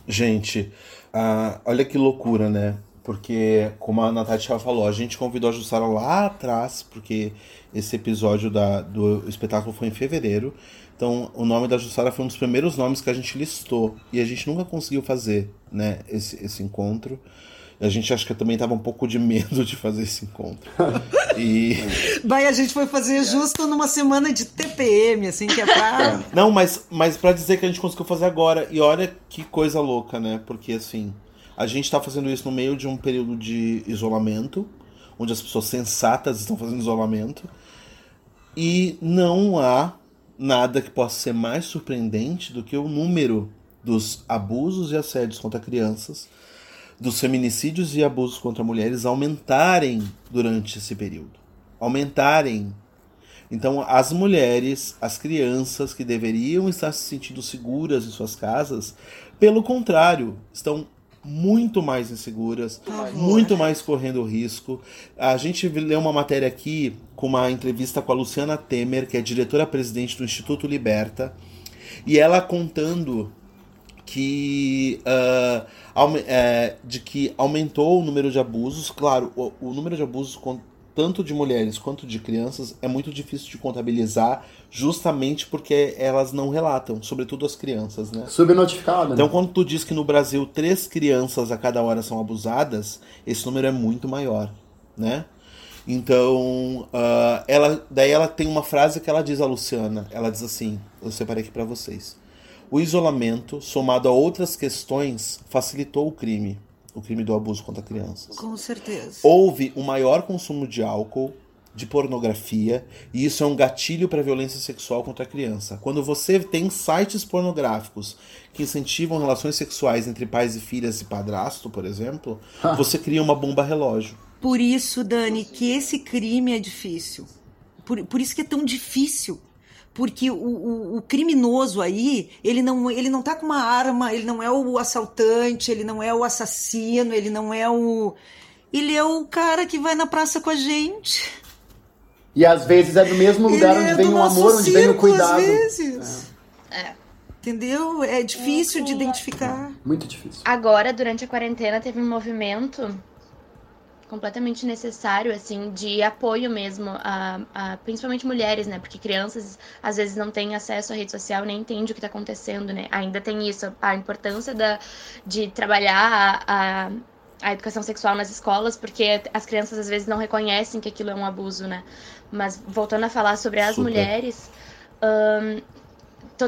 Gente, uh, olha que loucura, né? Porque, como a Natália falou, a gente convidou a Jussara lá atrás, porque esse episódio da, do espetáculo foi em fevereiro. Então, o nome da Jussara foi um dos primeiros nomes que a gente listou. E a gente nunca conseguiu fazer né, esse, esse encontro. A gente acho que também tava um pouco de medo de fazer esse encontro. (laughs) E. Vai, a gente foi fazer justo numa semana de TPM, assim, que é pra. É. Não, mas, mas pra dizer que a gente conseguiu fazer agora. E olha que coisa louca, né? Porque assim, a gente tá fazendo isso no meio de um período de isolamento, onde as pessoas sensatas estão fazendo isolamento. E não há nada que possa ser mais surpreendente do que o número dos abusos e assédios contra crianças dos feminicídios e abusos contra mulheres aumentarem durante esse período. Aumentarem. Então, as mulheres, as crianças que deveriam estar se sentindo seguras em suas casas, pelo contrário, estão muito mais inseguras, muito mais correndo risco. A gente leu uma matéria aqui com uma entrevista com a Luciana Temer, que é diretora-presidente do Instituto Liberta, e ela contando que uh, é, de que aumentou o número de abusos. Claro, o, o número de abusos tanto de mulheres quanto de crianças é muito difícil de contabilizar, justamente porque elas não relatam, sobretudo as crianças, né? Subnotificada. Então, quando tu diz que no Brasil três crianças a cada hora são abusadas, esse número é muito maior, né? Então, uh, ela, daí ela tem uma frase que ela diz a Luciana. Ela diz assim: eu separei aqui para vocês. O isolamento, somado a outras questões, facilitou o crime o crime do abuso contra crianças. Com certeza. Houve um maior consumo de álcool, de pornografia, e isso é um gatilho para a violência sexual contra a criança. Quando você tem sites pornográficos que incentivam relações sexuais entre pais e filhas e padrasto, por exemplo, você cria uma bomba relógio. Por isso, Dani, que esse crime é difícil. Por, por isso que é tão difícil porque o, o, o, criminoso aí, ele não, ele não tá com uma arma, ele não é o assaltante, ele não é o assassino, ele não é o. Ele é o cara que vai na praça com a gente. E às vezes é do mesmo lugar ele onde é vem o amor, onde vem o cuidado. Às vezes. É. é. Entendeu? É difícil é, de identificar. Muito difícil. Agora, durante a quarentena, teve um movimento completamente necessário, assim, de apoio mesmo, a, a, principalmente mulheres, né? Porque crianças às vezes não têm acesso à rede social, nem entendem o que está acontecendo, né? Ainda tem isso, a importância da, de trabalhar a, a, a educação sexual nas escolas, porque as crianças às vezes não reconhecem que aquilo é um abuso, né? Mas voltando a falar sobre as Super. mulheres, um,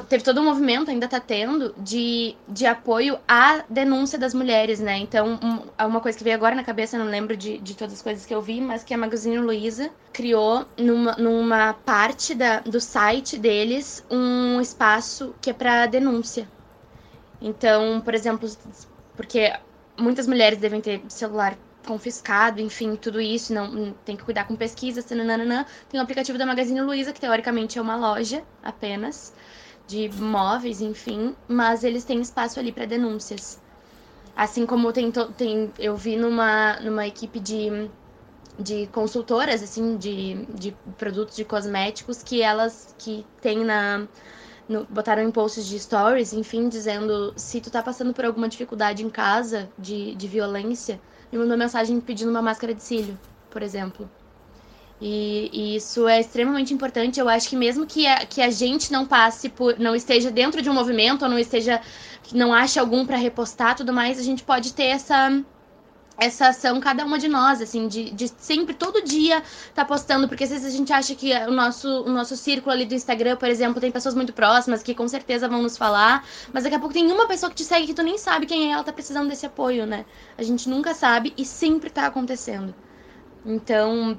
teve todo um movimento, ainda está tendo, de, de apoio à denúncia das mulheres, né? Então, um, uma coisa que veio agora na cabeça, não lembro de, de todas as coisas que eu vi, mas que a Magazine Luiza criou numa, numa parte da, do site deles um espaço que é para denúncia. Então, por exemplo, porque muitas mulheres devem ter celular confiscado, enfim, tudo isso, não tem que cuidar com pesquisas, nananã. Tem o aplicativo da Magazine Luiza, que teoricamente é uma loja apenas, de móveis, enfim, mas eles têm espaço ali para denúncias. Assim como tem, tem eu vi numa, numa equipe de, de consultoras, assim, de, de produtos de cosméticos, que elas que tem na. No, botaram em posts de stories, enfim, dizendo se tu tá passando por alguma dificuldade em casa de, de violência, me mandou mensagem pedindo uma máscara de cílio, por exemplo. E, e, isso é extremamente importante. Eu acho que mesmo que a, que a gente não passe por, não esteja dentro de um movimento, ou não esteja, não ache algum para repostar, tudo mais, a gente pode ter essa essa ação cada uma de nós, assim, de, de sempre, todo dia, tá postando, porque às vezes a gente acha que o nosso, o nosso círculo ali do Instagram, por exemplo, tem pessoas muito próximas que com certeza vão nos falar, mas daqui a pouco tem uma pessoa que te segue que tu nem sabe quem é, ela tá precisando desse apoio, né? A gente nunca sabe e sempre tá acontecendo. Então,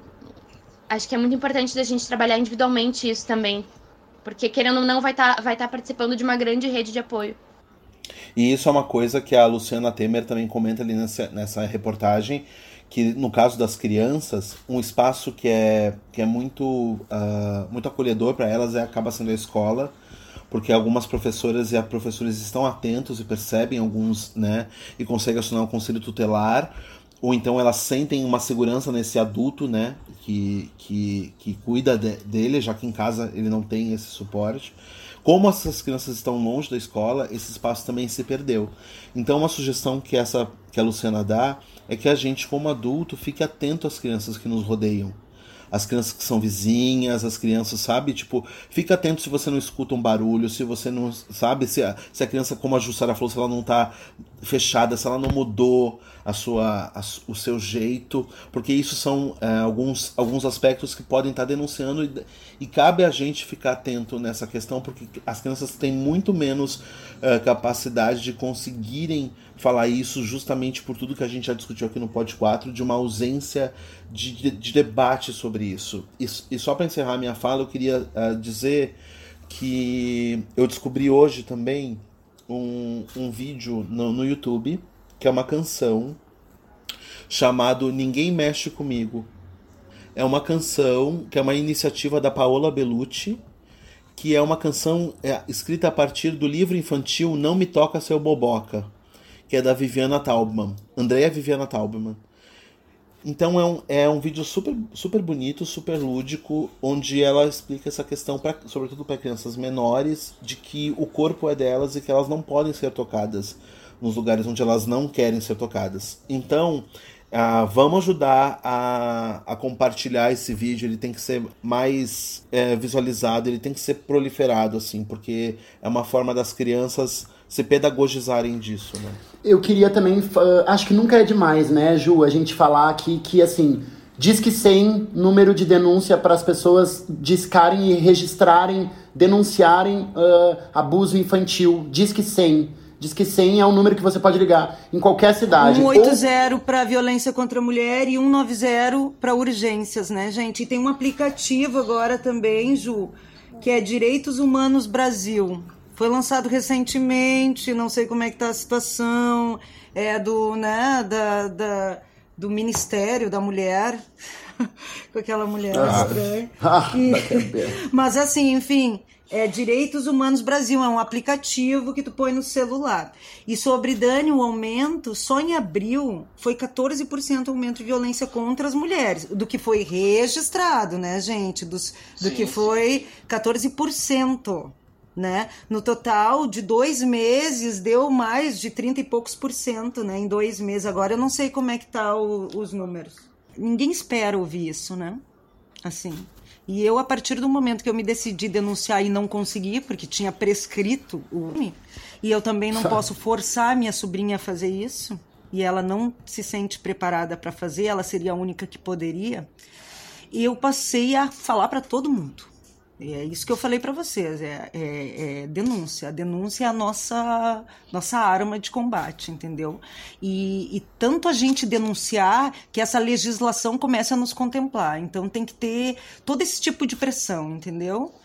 acho que é muito importante da gente trabalhar individualmente isso também. Porque, querendo ou não, vai estar tá, vai tá participando de uma grande rede de apoio. E isso é uma coisa que a Luciana Temer também comenta ali nessa, nessa reportagem, que no caso das crianças, um espaço que é, que é muito, uh, muito acolhedor para elas é, acaba sendo a escola, porque algumas professoras e professores estão atentos e percebem alguns, né, e conseguem acionar o conselho tutelar, ou então elas sentem uma segurança nesse adulto, né, que, que, que cuida de, dele, já que em casa ele não tem esse suporte. Como essas crianças estão longe da escola, esse espaço também se perdeu. Então, uma sugestão que essa que a Luciana dá é que a gente, como adulto, fique atento às crianças que nos rodeiam as crianças que são vizinhas, as crianças, sabe? Tipo, fica atento se você não escuta um barulho, se você não sabe se a, se a criança, como a Jussara falou, se ela não tá fechada, se ela não mudou a sua, a, o seu jeito, porque isso são é, alguns, alguns aspectos que podem estar tá denunciando e, e, cabe a gente ficar atento nessa questão, porque as crianças têm muito menos é, capacidade de conseguirem falar isso justamente por tudo que a gente já discutiu aqui no Pod 4, de uma ausência de, de, de debate sobre isso. E, e só para encerrar minha fala, eu queria uh, dizer que eu descobri hoje também um, um vídeo no, no YouTube, que é uma canção chamado Ninguém Mexe Comigo. é uma canção que é uma iniciativa da Paola Bellucci, que é uma canção é, escrita a partir do livro infantil Não Me Toca Seu Boboca, que é da Viviana Taubman, Andrea Viviana Taubman. Então é um, é um vídeo super, super bonito, super lúdico, onde ela explica essa questão, pra, sobretudo para crianças menores, de que o corpo é delas e que elas não podem ser tocadas nos lugares onde elas não querem ser tocadas. Então, ah, vamos ajudar a, a compartilhar esse vídeo. Ele tem que ser mais é, visualizado, ele tem que ser proliferado, assim, porque é uma forma das crianças se pedagogizarem disso, né? Eu queria também, uh, acho que nunca é demais, né, Ju, a gente falar aqui que, assim, diz que 100 número de denúncia para as pessoas discarem e registrarem, denunciarem uh, abuso infantil. Diz que 100. Diz que 100 é um número que você pode ligar em qualquer cidade. 180 Ou... para violência contra a mulher e 190 para urgências, né, gente? E tem um aplicativo agora também, Ju, que é Direitos Humanos Brasil. Foi lançado recentemente, não sei como é que tá a situação, é do, né, da, da do Ministério da Mulher, (laughs) com aquela mulher ah. estranha. Ah, e... (laughs) Mas assim, enfim, é Direitos Humanos Brasil, é um aplicativo que tu põe no celular. E sobre Dani, o aumento, só em abril foi 14% aumento de violência contra as mulheres, do que foi registrado, né, gente? Dos, do sim, que foi 14%. Né? No total de dois meses deu mais de 30 e poucos por cento, né? Em dois meses. Agora eu não sei como é que tá o, os números. Ninguém espera ouvir isso, né? Assim. E eu, a partir do momento que eu me decidi denunciar e não consegui, porque tinha prescrito o. E eu também não (laughs) posso forçar minha sobrinha a fazer isso, e ela não se sente preparada para fazer, ela seria a única que poderia. E eu passei a falar para todo mundo é isso que eu falei para vocês, é, é, é, denúncia. A denúncia é a nossa, nossa arma de combate, entendeu? E, e, tanto a gente denunciar que essa legislação comece a nos contemplar. Então tem que ter todo esse tipo de pressão, entendeu?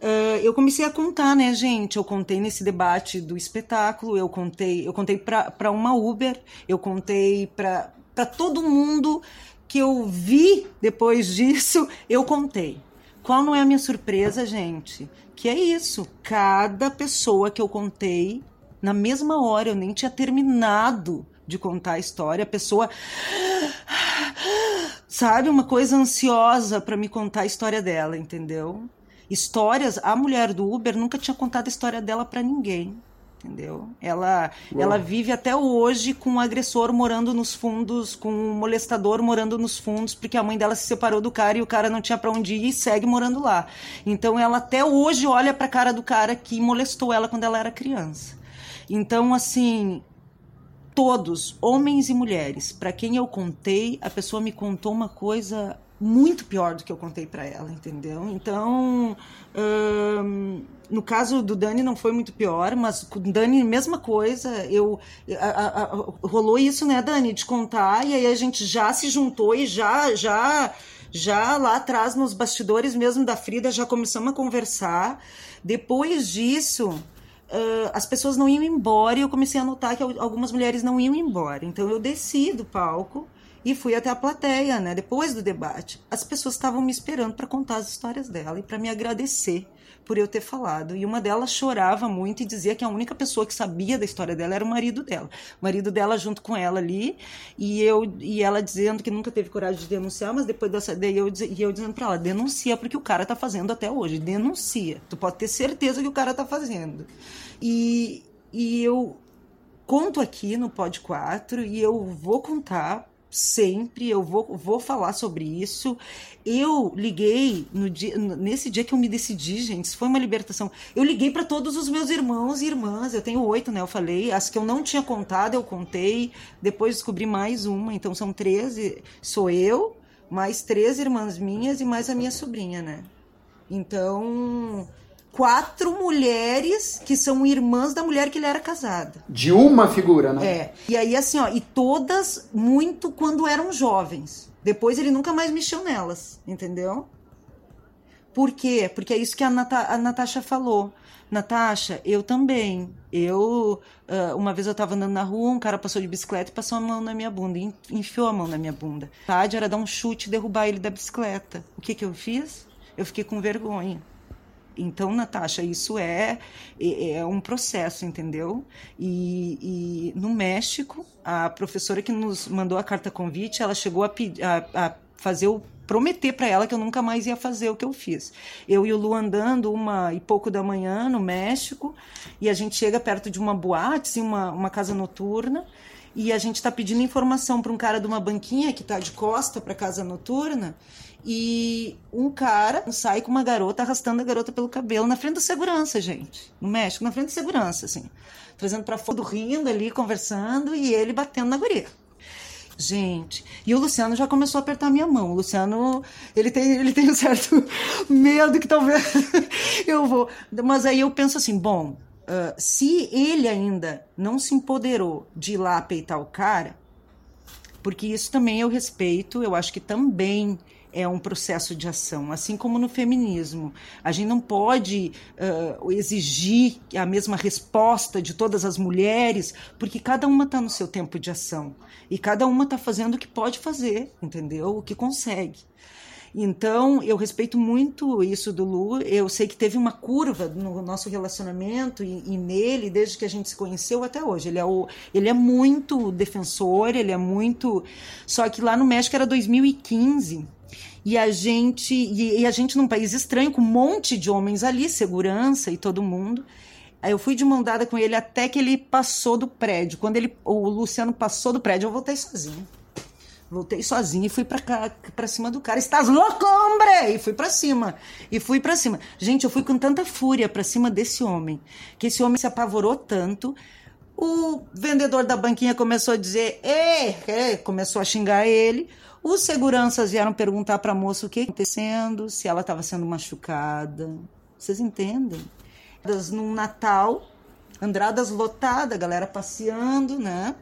Uh, eu comecei a contar, né, gente? Eu contei nesse debate do espetáculo, eu contei, eu contei para uma Uber, eu contei para todo mundo que eu vi depois disso, eu contei. Qual não é a minha surpresa, gente? Que é isso. Cada pessoa que eu contei, na mesma hora, eu nem tinha terminado de contar a história, a pessoa. Sabe, uma coisa ansiosa para me contar a história dela, entendeu? Histórias. A mulher do Uber nunca tinha contado a história dela para ninguém entendeu? Ela, ela vive até hoje com um agressor morando nos fundos, com um molestador morando nos fundos, porque a mãe dela se separou do cara e o cara não tinha para onde ir e segue morando lá. Então ela até hoje olha para a cara do cara que molestou ela quando ela era criança. Então assim, todos, homens e mulheres, para quem eu contei, a pessoa me contou uma coisa muito pior do que eu contei para ela, entendeu? Então, hum, no caso do Dani não foi muito pior, mas com o Dani mesma coisa. Eu a, a, rolou isso, né, Dani, de contar e aí a gente já se juntou e já já já lá atrás nos bastidores mesmo da Frida já começamos a conversar. Depois disso, Uh, as pessoas não iam embora e eu comecei a notar que algumas mulheres não iam embora. Então eu desci do palco e fui até a plateia, né? Depois do debate, as pessoas estavam me esperando para contar as histórias dela e para me agradecer por eu ter falado. E uma delas chorava muito e dizia que a única pessoa que sabia da história dela era o marido dela. O marido dela junto com ela ali, e eu e ela dizendo que nunca teve coragem de denunciar, mas depois dessa daí eu, e eu dizendo para ela, denuncia porque o cara tá fazendo até hoje, denuncia. Tu pode ter certeza que o cara tá fazendo. E, e eu conto aqui no Pod 4 e eu vou contar sempre, eu vou, vou falar sobre isso. Eu liguei no dia, nesse dia que eu me decidi, gente, foi uma libertação. Eu liguei para todos os meus irmãos e irmãs, eu tenho oito, né? Eu falei, as que eu não tinha contado, eu contei, depois descobri mais uma, então são treze. Sou eu, mais três irmãs minhas e mais a minha sobrinha, né? Então, quatro mulheres que são irmãs da mulher que ele era casado. De uma figura, né? É. E aí, assim, ó, e todas muito quando eram jovens. Depois ele nunca mais mexeu nelas, entendeu? Por quê? Porque é isso que a, Nata a Natasha falou. Natasha, eu também. Eu, uh, uma vez eu tava andando na rua, um cara passou de bicicleta e passou a mão na minha bunda, enfiou a mão na minha bunda. Tarde era dar um chute e derrubar ele da bicicleta. O que que eu fiz? Eu fiquei com vergonha. Então, Natasha, isso é, é, é um processo, entendeu? E, e, no México, a professora que nos mandou a carta convite, ela chegou a, a, a fazer o prometer para ela que eu nunca mais ia fazer o que eu fiz. Eu e o Lu andando uma e pouco da manhã no México e a gente chega perto de uma boate, assim, uma, uma casa noturna e a gente está pedindo informação para um cara de uma banquinha que está de costa para casa noturna e um cara sai com uma garota arrastando a garota pelo cabelo na frente da segurança, gente. No México, na frente da segurança, assim. Trazendo para fora, rindo ali, conversando e ele batendo na guria. Gente, e o Luciano já começou a apertar minha mão. O Luciano, ele tem, ele tem um certo (laughs) medo que talvez (laughs) eu vou. Mas aí eu penso assim, bom, uh, se ele ainda não se empoderou de ir lá peitar o cara, porque isso também eu respeito, eu acho que também é um processo de ação, assim como no feminismo. A gente não pode uh, exigir a mesma resposta de todas as mulheres, porque cada uma está no seu tempo de ação e cada uma está fazendo o que pode fazer, entendeu? O que consegue. Então, eu respeito muito isso do Lu. Eu sei que teve uma curva no nosso relacionamento e, e, nele, desde que a gente se conheceu até hoje. Ele é, o, ele é muito defensor, ele é muito. Só que lá no México era 2015 e a gente e, e, a gente num país estranho com um monte de homens ali, segurança e todo mundo. Aí eu fui de mão dada com ele até que ele passou do prédio. Quando ele o Luciano passou do prédio, eu voltei sozinho. Voltei sozinho e fui para cá, para cima do cara. Estás louco, hombre! E fui para cima. E fui para cima. Gente, eu fui com tanta fúria para cima desse homem, que esse homem se apavorou tanto. O vendedor da banquinha começou a dizer, "Ei!", começou a xingar ele. Os seguranças vieram perguntar para a moça o que acontecendo, se ela estava sendo machucada. Vocês entendem? Num Natal, Andradas lotada, galera passeando, né?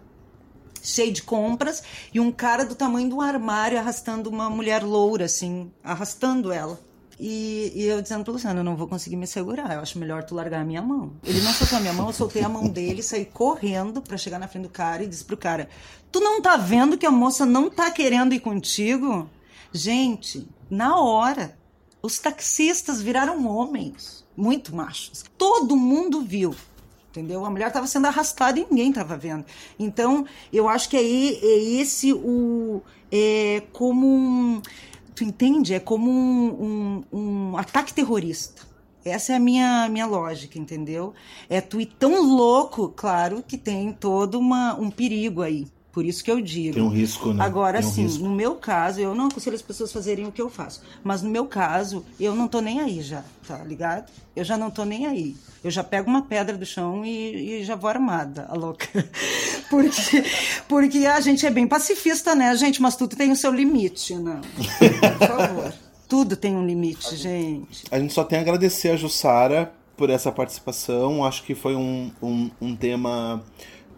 Cheio de compras, e um cara do tamanho do armário arrastando uma mulher loura, assim, arrastando ela. E, e, eu dizendo pro Luciano, eu não vou conseguir me segurar, eu acho melhor tu largar a minha mão. Ele não soltou a minha mão, eu soltei a mão dele, saí correndo para chegar na frente do cara e disse pro cara: Tu não tá vendo que a moça não tá querendo ir contigo? Gente, na hora, os taxistas viraram homens, muito machos. Todo mundo viu entendeu? A mulher estava sendo arrastada e ninguém estava vendo. Então, eu acho que é, é esse o é como um, Tu entende? É como um, um, um ataque terrorista. Essa é a minha, minha lógica, entendeu? É tu ir tão louco, claro, que tem todo uma, um perigo aí. Por isso que eu digo. Tem um risco, né? Agora, um sim, risco. no meu caso, eu não aconselho as pessoas fazerem o que eu faço. Mas no meu caso, eu não tô nem aí já, tá ligado? Eu já não tô nem aí. Eu já pego uma pedra do chão e, e já vou armada, a louca. (laughs) Porque, porque a gente é bem pacifista, né, gente? Mas tudo tem o seu limite, né? Por favor. (laughs) Tudo tem um limite, gente. A gente só tem a agradecer a Jussara por essa participação. Acho que foi um, um, um tema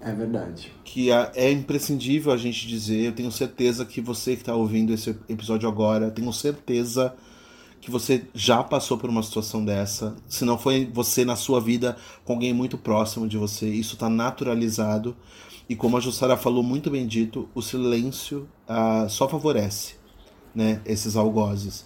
É verdade. que é é imprescindível a gente dizer. Eu tenho certeza que você que está ouvindo esse episódio agora, tenho certeza que você já passou por uma situação dessa. Se não foi você na sua vida, com alguém muito próximo de você, isso está naturalizado. E como a Jussara falou muito bem dito, o silêncio ah, só favorece né, esses algozes.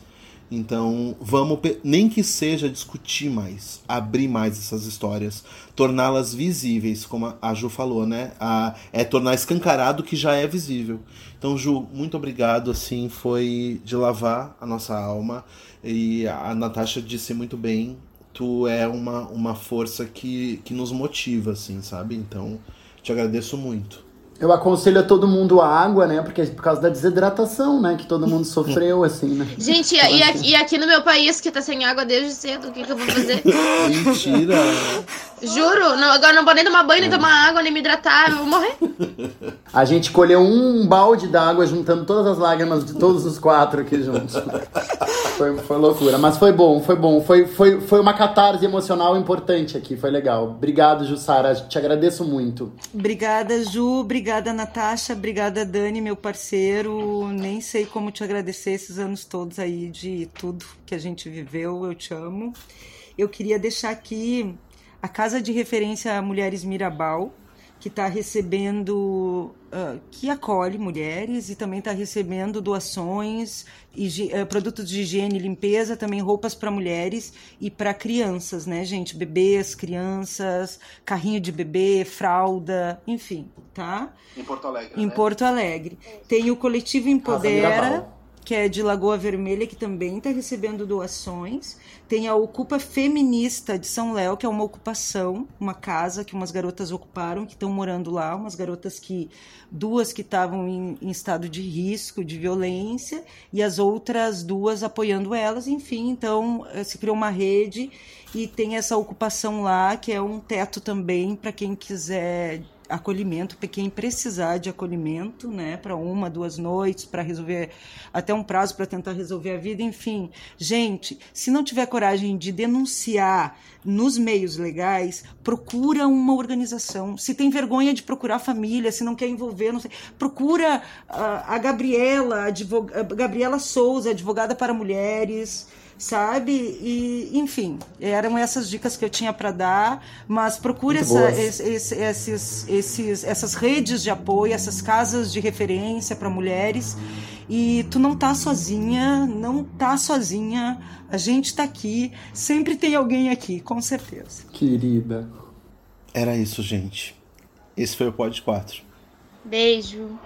Então, vamos, nem que seja discutir mais, abrir mais essas histórias, torná-las visíveis, como a Ju falou, né? A, é tornar escancarado o que já é visível. Então, Ju, muito obrigado, assim, foi de lavar a nossa alma. E a Natasha disse muito bem, tu é uma, uma força que, que nos motiva, assim, sabe? Então, te agradeço muito. Eu aconselho a todo mundo a água, né? Porque é por causa da desidratação, né? Que todo mundo sofreu, (laughs) assim, né? Gente, e, aqui, e aqui no meu país, que tá sem água desde cedo, o que, que eu vou fazer? (laughs) Mentira! Juro, não, agora não vou nem tomar banho, nem tomar água, nem me hidratar, eu vou morrer. A gente colheu um balde d'água juntando todas as lágrimas de todos os quatro aqui juntos. (laughs) Foi Foi, loucura, mas foi bom, foi bom. Foi, foi, foi uma catarse emocional importante aqui, foi legal. Obrigado, Jussara, te agradeço muito. Obrigada, Ju. Obrigada, Natasha. Obrigada, Dani, meu parceiro. Nem sei como te agradecer esses anos todos aí de tudo que a gente viveu. Eu te amo. Eu queria deixar aqui a Casa de Referência Mulheres Mirabal, que está recebendo, uh, que acolhe mulheres e também está recebendo doações, uh, produtos de higiene e limpeza, também roupas para mulheres e para crianças, né, gente? Bebês, crianças, carrinho de bebê, fralda, enfim, tá? Em Porto Alegre. Em né? Porto Alegre. Tem o coletivo Empodera que é de Lagoa Vermelha, que também está recebendo doações. Tem a Ocupa Feminista de São Léo, que é uma ocupação, uma casa que umas garotas ocuparam, que estão morando lá, umas garotas que duas que estavam em, em, estado de risco, de violência, e as outras duas apoiando elas. Enfim, então eh, se criou uma rede e tem essa ocupação lá, que é um teto também para quem quiser acolhimento para quem precisar de acolhimento, né, para uma, duas noites, para resolver até um prazo para tentar resolver a vida, enfim. Gente, se não tiver coragem de denunciar nos meios legais, procura uma organização. Se tem vergonha de procurar família, se não quer envolver, não sei, procura uh, a Gabriela, a Gabriela Souza, advogada para mulheres sabe? E, enfim, eram essas dicas que eu tinha para dar, mas procure essa, esse, esses, esses, essas redes de apoio, essas casas de referência para mulheres. E tu não tá sozinha, não tá sozinha. A gente tá aqui, sempre tem alguém aqui, com certeza. Querida. Era isso, gente. Esse foi o Pod 4. Beijo.